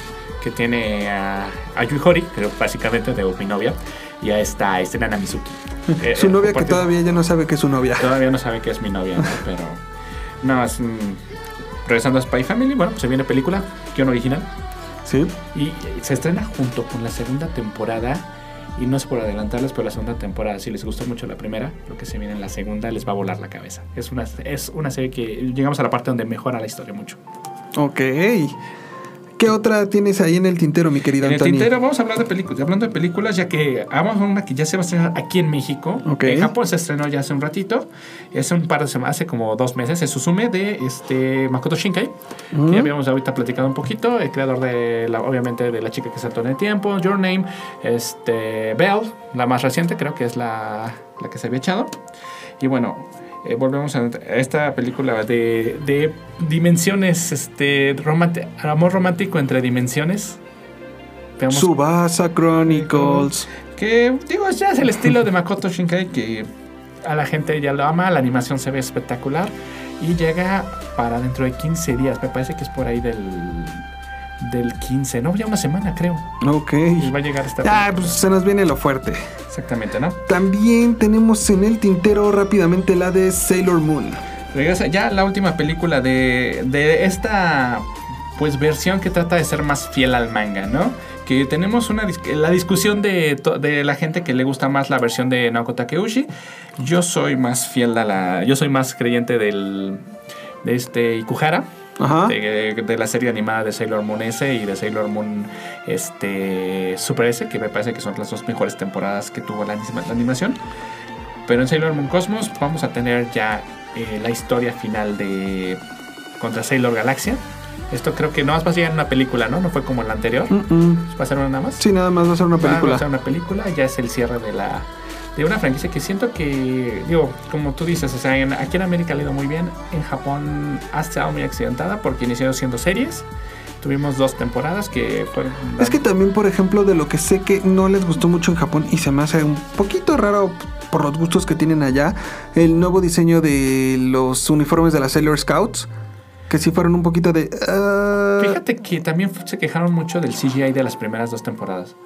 S4: que tiene a, a Yui Hori, pero básicamente de mi novia, y a esta, a este Nana Mizuki. Eh,
S2: Su
S4: eh,
S2: novia que
S4: porque
S2: todavía ya no sabe que es su novia.
S4: Todavía no sabe que es mi novia, ¿no? Pero nada más mm, regresando a Spy Family, bueno, pues se viene película, guion original.
S2: Sí.
S4: Y se estrena junto con la segunda temporada. Y no es por adelantarles, pero la segunda temporada, si les gustó mucho la primera, lo que se viene en la segunda les va a volar la cabeza. Es una, es una serie que llegamos a la parte donde mejora la historia mucho.
S2: Ok. ¿Qué otra tienes ahí en el tintero, mi querido
S4: En el tintero vamos a hablar de películas. Hablando de películas, ya que vamos a una que ya se va a estrenar aquí en México.
S2: Ok.
S4: En Japón se estrenó ya hace un ratito. Es un par de semanas, hace como dos meses. Es Suzume de este Makoto Shinkai.
S2: Mm.
S4: Que habíamos ahorita platicado un poquito. El creador de, la, obviamente, de La chica que saltó en el tiempo, Your Name, este, Belle, la más reciente, creo que es la, la que se había echado. Y bueno, eh, volvemos a esta película de, de dimensiones, este, amor romántico entre dimensiones. Veamos
S2: Subasa Chronicles.
S4: que, digo, ya es el estilo de Makoto Shinkai que a la gente ya lo ama, la animación se ve espectacular y llega para dentro de 15 días, me parece que es por ahí del, del 15, no, ya una semana creo.
S2: Ok.
S4: Y va a llegar esta
S2: Ah,
S4: película.
S2: pues se nos viene lo fuerte.
S4: Exactamente, ¿no?
S2: También tenemos en el tintero rápidamente la de Sailor Moon.
S4: Regresa ya la última película de, de esta pues versión que trata de ser más fiel al manga, ¿no? Que tenemos una dis- la discusión de, de la gente que le gusta más la versión de Naoko Takeuchi. Yo soy más fiel a la. Yo soy más creyente del. de este Ikuhara. De, de la serie animada de Sailor Moon S y de Sailor Moon este, Super S, que me parece que son las dos mejores temporadas que tuvo la, anima- la animación. Pero en Sailor Moon Cosmos vamos a tener ya eh, la historia final de contra Sailor Galaxia. Esto creo que no más va a ser en una película, ¿no? No fue como en la anterior. Va a ser una nada más.
S2: Sí, nada más va a ser una
S4: Va a
S2: película.
S4: ser una película, ya es el cierre de la de una franquicia que siento que, digo, como tú dices, o sea, en- aquí en América le ha ido muy bien, en Japón ha estado muy accidentada porque inició siendo series. Tuvimos dos temporadas que fueron...
S2: Es que también, por ejemplo, de lo que sé que no les gustó mucho en Japón y se me hace un poquito raro por los gustos que tienen allá, el nuevo diseño de los uniformes de las Sailor Scouts, que sí fueron un poquito de... ah,
S4: Fíjate que también se quejaron mucho del CGI de las primeras dos temporadas.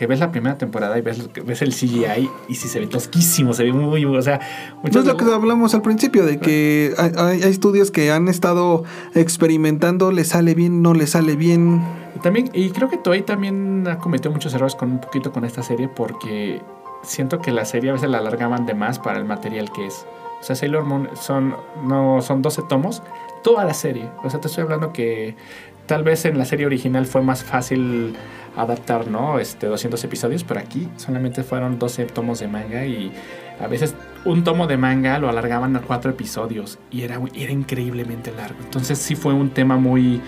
S4: Que ves la primera temporada y ves, ves el CGI y sí se ve tosquísimo, se ve muy... O sea,
S2: No
S4: muchas
S2: es lo que hablamos al principio, de que hay, hay- hay estudios que han estado experimentando, le sale bien, no le sale bien.
S4: También, y creo que Toei también ha cometido muchos errores con un poquito con esta serie porque siento que la serie a veces la alargaban de más para el material que es. O sea, Sailor Moon son, no, son 12 tomos, toda la serie. O sea, te estoy hablando que tal vez en la serie original fue más fácil adaptar, ¿no? Este, 200 episodios, pero aquí solamente fueron 12 tomos de manga y a veces un tomo de manga lo alargaban a cuatro episodios y era, era increíblemente largo. Entonces sí fue un tema muy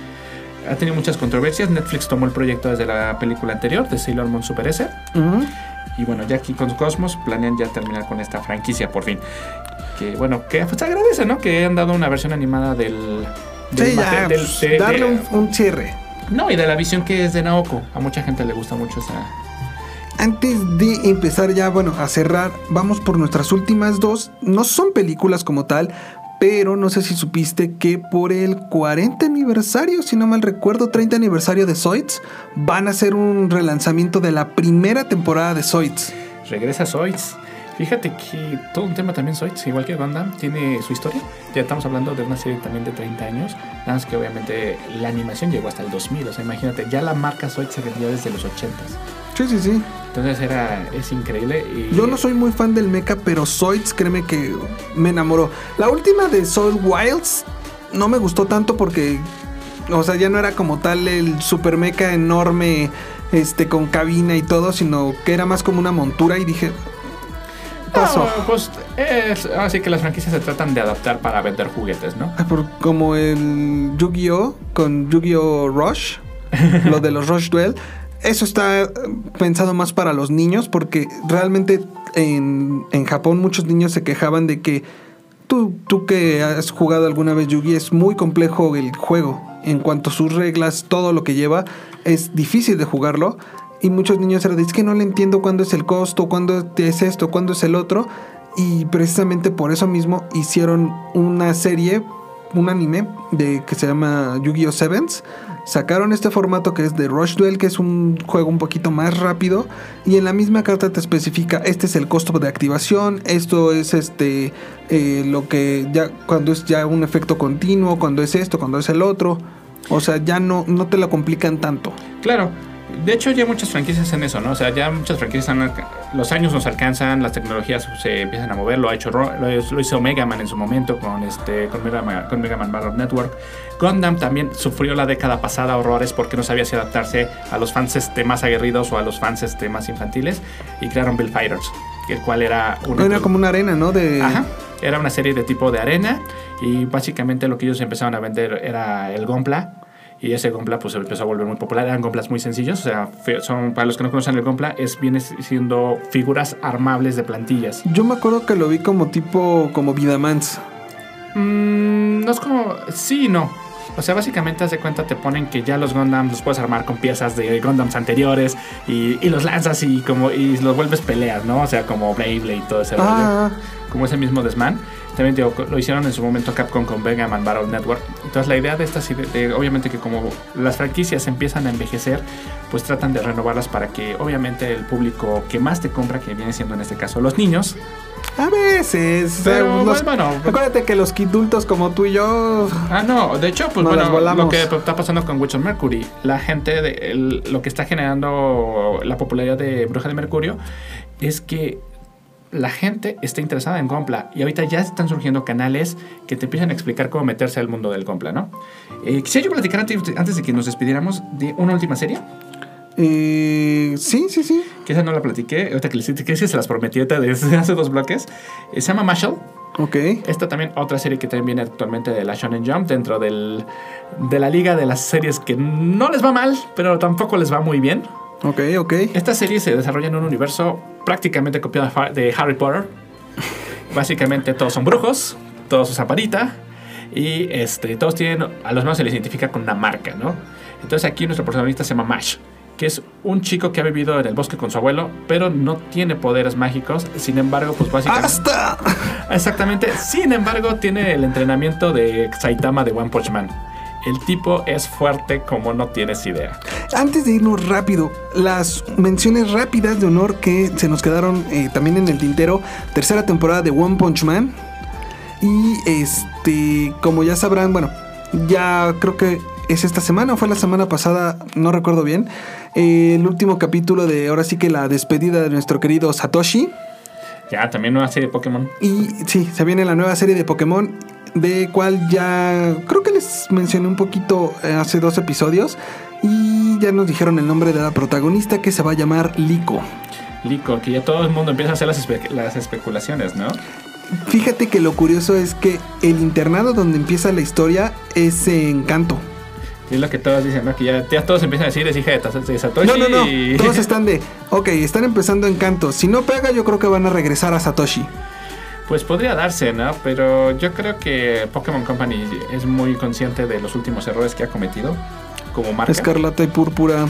S4: ha tenido muchas controversias. Netflix tomó el proyecto desde la película anterior de Sailor Moon Super S.
S2: Ujú.
S4: Y bueno, ya aquí con Cosmos planean ya terminar con esta franquicia por fin. Que bueno, que pues, se agradece, ¿no? Que hayan dado una versión animada del. del
S2: Sí,
S4: mate-
S2: ya,
S4: del-
S2: pues,
S4: de-
S2: darle
S4: de-
S2: un, un cierre.
S4: No, y de la visión que es de Naoko. A mucha gente le gusta mucho esa.
S2: Antes de empezar ya, bueno, a cerrar, vamos por nuestras últimas dos. No son películas como tal, pero no sé si supiste que por el 40 aniversario, si no mal recuerdo, 30 aniversario de Zoids, van a hacer un relanzamiento de la primera temporada de Zoids.
S4: Regresa Zoids. Fíjate que todo un tema también Zoids, igual que Gundam, tiene su historia. Ya estamos hablando de una serie también de 30 años. Nada más que obviamente la animación llegó hasta el 2000. O sea, imagínate, ya la marca Zoids se vendía desde los 80s.
S2: Sí, sí, sí.
S4: Entonces era, es increíble. Y
S2: Yo no soy muy fan del mecha, pero Zoids, créeme que me enamoró. La última de Soul Wilds no me gustó tanto porque, o sea, ya no era como tal el super mecha enorme, este, con cabina y todo, sino que era más como una montura y dije, paso.
S4: No, pues es, así que las franquicias se tratan de adaptar para vender juguetes, ¿no?
S2: Por- como el Yu-Gi-Oh! con Yu-Gi-Oh! Rush, lo de los Rush Duel. Eso está eh, pensado más para los niños porque realmente en, en Japón muchos niños se quejaban de que tú, tú que has jugado alguna vez Yu-Gi, es muy complejo el juego. En cuanto a sus reglas, todo lo que lleva, es difícil de jugarlo. Y muchos niños eran es que no le entiendo cuándo es el costo, cuándo es esto, cuándo es el otro. Y precisamente por eso mismo hicieron una serie un anime de, que se llama Yu-Gi-Oh! Sevens. Sacaron este formato que es de Rush Duel, que es un juego un poquito más rápido. Y en la misma carta te especifica, este es el costo de activación, esto es este eh, lo que ya cuando es ya un efecto continuo, cuando es esto, cuando es el otro. O sea, ya no, no te la complican tanto.
S4: Claro. De hecho, ya muchas franquicias en eso, ¿no? O sea, ya muchas franquicias han- los años nos alcanzan, las tecnologías se empiezan a mover. Lo ha hecho lo, hizo Mega Man en su momento con este con Mega Man, con Mega Man Battle Network. Gundam también sufrió la década pasada horrores porque no sabía si adaptarse a los fans este, más aguerridos o a los fans este, más infantiles y crearon Bill Fighters, el cual era un
S2: Era como una arena, ¿no? De,
S4: Ajá. Era una serie de tipo de arena y básicamente lo que ellos empezaron a vender era el Gompla. Y ese Gompla pues se empezó a volver muy popular. Eran Gomplas muy sencillos. O sea, son, para los que no conocen el Gompla, es, viene siendo figuras armables de plantillas.
S2: Yo me acuerdo que lo vi como tipo, como Vidamans.
S4: Mm, no es como... Sí y no. O sea, básicamente, haz de cuenta, te ponen que ya los Gundams los puedes armar con piezas de Gundams anteriores y, y los lanzas y como y los vuelves peleas, ¿no? O sea, como Beyblade y todo ese rollo.
S2: Ah,
S4: como ese mismo desman. También digo, lo hicieron en su momento Capcom con Mega Man Battle Network. Entonces la idea de estas, obviamente que como las franquicias empiezan a envejecer, pues tratan de renovarlas para que obviamente el público que más te compra, que viene siendo en este caso los niños,
S2: a veces.
S4: Pero,
S2: los-
S4: bueno,
S2: acuérdate que los adultos como tú y yo.
S4: Ah, no, de hecho, pues bueno, lo que está pasando con Witch of Mercury, la gente, de, el- lo que está generando la popularidad de Bruja de Mercurio es que la gente está interesada en Compla y ahorita ya están surgiendo canales que te empiezan a explicar cómo meterse al mundo del Compla, ¿no? Eh, quisiera yo platicar antes, antes de que nos despidiéramos de una última serie,
S2: Eh, sí, sí, sí.
S4: que esa no la platiqué, ahorita que les que se las prometí desde hace dos bloques, Eh, se llama Marshall.
S2: Ok.
S4: Esta también, otra serie que también viene actualmente de la Shonen Jump, dentro del, de la liga de las series que no les va mal, pero tampoco les va muy bien.
S2: Ok, ok.
S4: Esta serie se desarrolla en un universo prácticamente copiado de Harry Potter. Básicamente todos son brujos, todos usan varita y este, todos tienen, a los menos se les identifica con una marca, ¿no? Entonces aquí nuestro protagonista se llama Mash, que es un chico que ha vivido en el bosque con su abuelo, pero no tiene poderes mágicos. Sin embargo, pues básicamente...
S2: ¡Hasta!
S4: Exactamente. Sin embargo, tiene el entrenamiento de Saitama de One Punch Man. El tipo es fuerte como no tienes idea.
S2: Antes de irnos rápido, las menciones rápidas de honor que se nos quedaron eh, también en el tintero. Tercera temporada de One Punch Man. Y este, como ya sabrán, bueno, ya creo que es esta semana o fue la semana pasada, no recuerdo bien. el último capítulo de ahora sí que la despedida de nuestro querido Satoshi.
S4: Ya, también una serie de Pokémon.
S2: Y sí, se viene la nueva serie de Pokémon, de cual ya creo que les mencioné un poquito eh, hace dos episodios. Y ya nos dijeron el nombre de la protagonista que se va a llamar Liko.
S4: Lico, que ya todo el mundo empieza a hacer las, espe- las especulaciones, ¿no?
S2: Fíjate que lo curioso es que el internado donde empieza la historia es en Kanto.
S4: Y es lo que todos dicen, ¿no? Que ya, ya todos empiezan a decir es hija de, Satoshi.
S2: No, no, no.
S4: y-
S2: Todos están de, ok, están empezando en Kanto. Si no pega, yo creo que van a regresar a Satoshi.
S4: Pues podría darse, ¿no? Pero yo creo que Pokémon Company es muy consciente de los últimos errores que ha cometido como marca.
S2: Escarlata y Púrpura.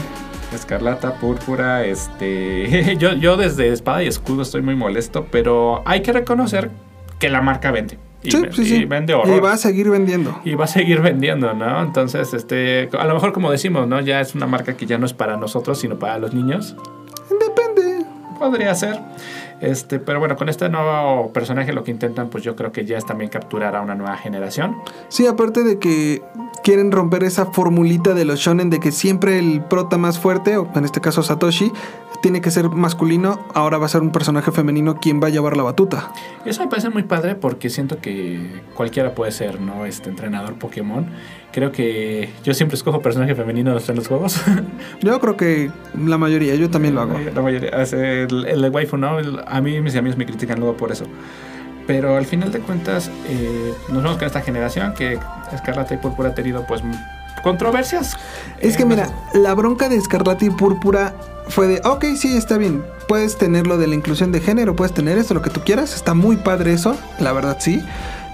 S4: Escarlata, púrpura, este... yo, yo desde Espada y Escudo estoy muy molesto, pero hay que reconocer que la marca vende. Y,
S2: Sí, sí,
S4: y
S2: sí.
S4: vende horror.
S2: Y va a seguir vendiendo.
S4: Y va a seguir vendiendo, ¿no? Entonces, este, a lo mejor como decimos, ¿no? Ya es una marca que ya no es para nosotros, sino para los niños.
S2: Depende.
S4: Podría ser. Este, pero bueno, con este nuevo personaje lo que intentan, pues yo creo que ya es también capturar a una nueva generación.
S2: Sí, aparte de que quieren romper esa formulita de los shonen de que siempre el prota más fuerte, o en este caso Satoshi, tiene que ser masculino, ahora va a ser un personaje femenino quien va a llevar la batuta.
S4: Eso me parece muy padre porque siento que cualquiera puede ser, ¿no? Este entrenador Pokémon. Creo que yo siempre escojo personaje femenino en los juegos.
S2: Yo creo que la mayoría, yo también lo hago.
S4: La mayoría, el, el de waifu, ¿no? A mí mis amigos me critican luego por eso. Pero al final de cuentas, eh, nos vemos con esta generación que Escarlata y Púrpura ha tenido, pues, controversias.
S2: Es que
S4: Eh,
S2: mira, la bronca de Escarlata y Púrpura fue de, ok, sí, está bien, puedes tener lo de la inclusión de género, puedes tener esto, lo que tú quieras, está muy padre eso, la verdad sí.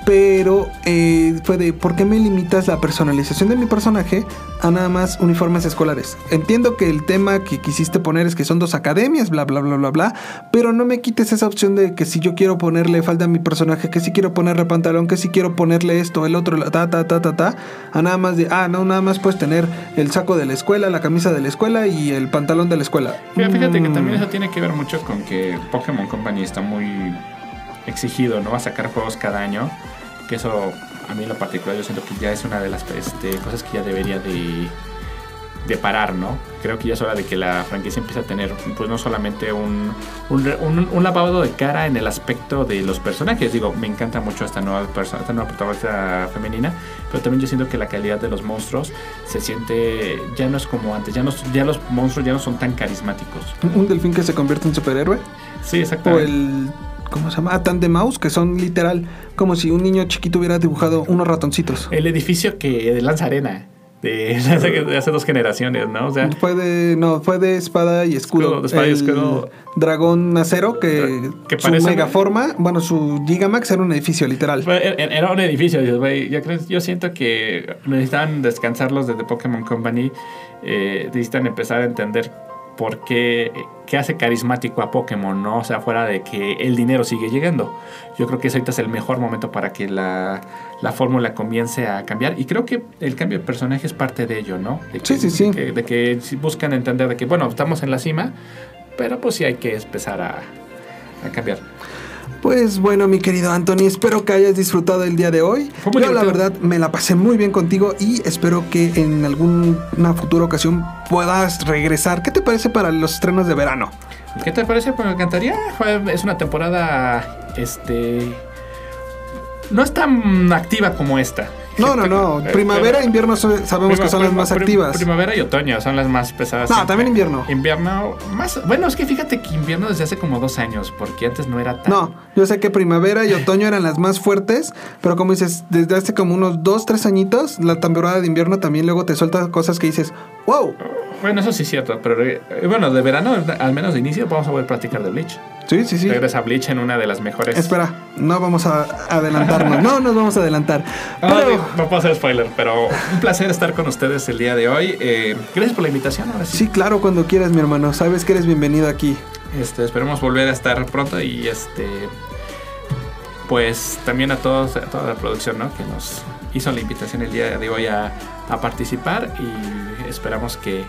S2: Pero eh, fue de ¿por qué me limitas la personalización de mi personaje a nada más uniformes escolares? Entiendo que el tema que quisiste poner es que son dos academias, bla, bla, bla, bla, bla, pero no me quites esa opción de que si yo quiero ponerle falda a mi personaje, que si quiero ponerle pantalón, que si quiero ponerle esto, el otro, la- ta, ta, ta, ta, ta, a nada más de, ah, no, nada más puedes tener el saco de la escuela, la camisa de la escuela y el pantalón de la escuela.
S4: Fíjate, fíjate que
S2: Mm.
S4: también eso tiene que ver mucho con que Pokémon Company está muy exigido, ¿no? A sacar juegos cada año. Que eso, a mí en lo particular, yo siento que ya es una de las este, cosas que ya debería de, de parar, ¿no? Creo que ya es hora de que la franquicia empiece a tener, pues no solamente un, un, un- un lavado de cara en el aspecto de los personajes. Digo, me encanta mucho esta nueva, perso- esta nueva protagonista femenina, pero también yo siento que la calidad de los monstruos se siente, ya no es como antes, ya, no, ya los monstruos ya no son tan carismáticos.
S2: Un delfín que se convierte en superhéroe.
S4: Sí,
S2: O
S4: exactamente.
S2: el. ¿Cómo se llama? Ah, Tan de Mouse, que son literal como si un niño chiquito hubiera dibujado unos ratoncitos.
S4: El edificio que de Lanza Arena, de, de hace dos generaciones, ¿no? O sea,
S2: Fue de. No, fue de espada y escudo.
S4: Escudo, de espada y
S2: El
S4: escudo.
S2: Dragón acero que,
S4: Que
S2: su
S4: parece-
S2: mega forma, bueno, su Gigamax era un edificio literal.
S4: fue- er- era un edificio. Yo, creo- yo siento que necesitan descansar los de The Pokémon Company. eh, necesitan empezar a entender por qué, qué hace carismático a Pokémon, ¿no? O sea, fuera de que el dinero sigue llegando. Yo creo que ese ahorita es el mejor momento para que la, la fórmula comience a cambiar. Y creo que el cambio de personaje es parte de ello, ¿no? De que,
S2: Sí, sí, sí.
S4: De que, de que buscan entender de que, bueno, estamos en la cima, pero pues sí hay que empezar a, a cambiar.
S2: Pues bueno, mi querido Anthony, espero que hayas disfrutado el día de hoy. Yo la verdad me la pasé muy bien contigo y espero que en alguna futura ocasión puedas regresar. ¿Qué te parece para los estrenos de verano?
S4: ¿Qué te parece? Pues me encantaría. Es una temporada, este... No es tan activa como esta.
S2: No, no, no. Primavera e invierno sabemos
S4: Prima-
S2: que son las más
S4: prim-
S2: activas.
S4: Primavera y otoño son las más pesadas.
S2: No,
S4: siempre.
S2: también invierno.
S4: Invierno, más. Bueno, es que fíjate que invierno desde hace como dos años, porque antes no era tan.
S2: No, yo sé que primavera y otoño eran las más fuertes, pero como dices, desde hace como unos dos, tres añitos, la temporada de invierno también luego te suelta cosas que dices, wow.
S4: Bueno, eso sí es cierto, pero eh, bueno, de verano, al menos de inicio, vamos a a practicar de Bleach.
S2: Sí, sí, sí.
S4: Regresa Bleach en una de las mejores.
S2: Espera, no vamos a adelantarnos, no nos vamos a adelantar.
S4: No,
S2: Pero-
S4: digo, no puedo hacer spoiler, pero un placer estar con ustedes el día de hoy. Eh, gracias por la invitación, ahora sí.
S2: Sí, claro, cuando quieras, mi hermano. Sabes que eres bienvenido aquí.
S4: Este, esperemos volver a estar pronto y este pues también a todos a toda la producción ¿no? que nos hizo la invitación el día de hoy a, a participar y esperamos que,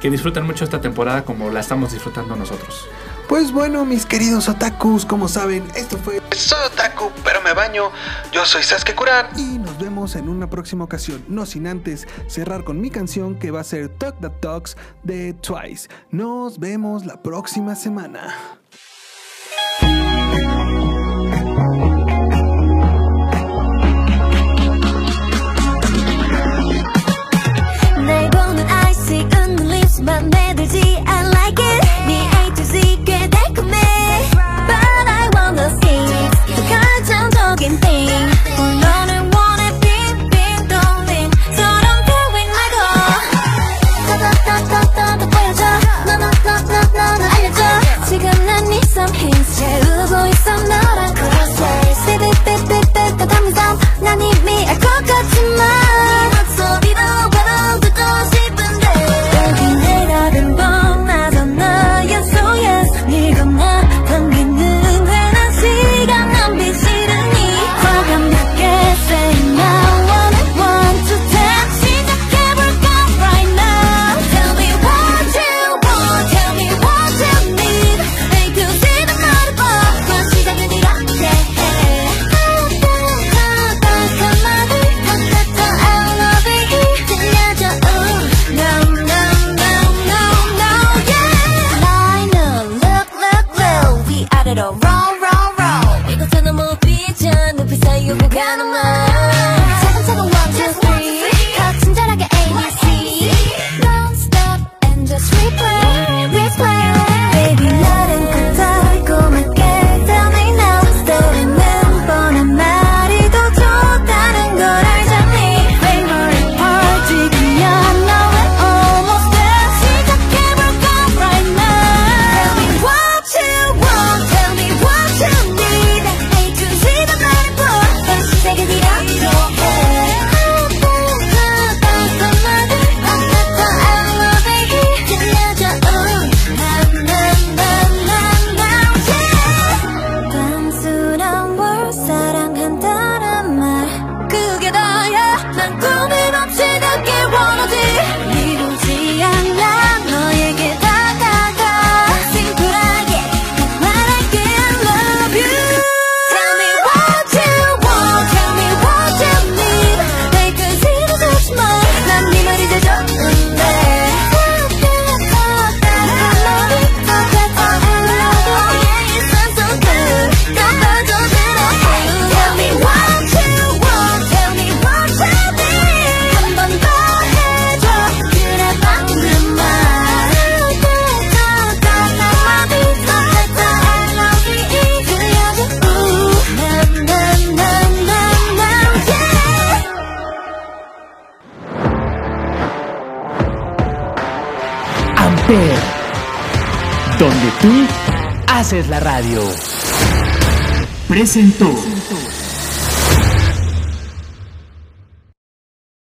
S4: que disfruten mucho esta temporada como la estamos disfrutando nosotros.
S2: Pues bueno, mis queridos otakus, como saben, esto fue Soy otaku, pero me baño. Yo soy Sasuke Kuran. Y nos vemos en una próxima ocasión. No sin antes cerrar con mi canción que va a ser Talk That Talks de Twice. Nos vemos la próxima semana.
S5: 웃는 립스만 매들지 I like it 네 A to Z 꽤 달콤해 But I wanna see 더 결정적인 thing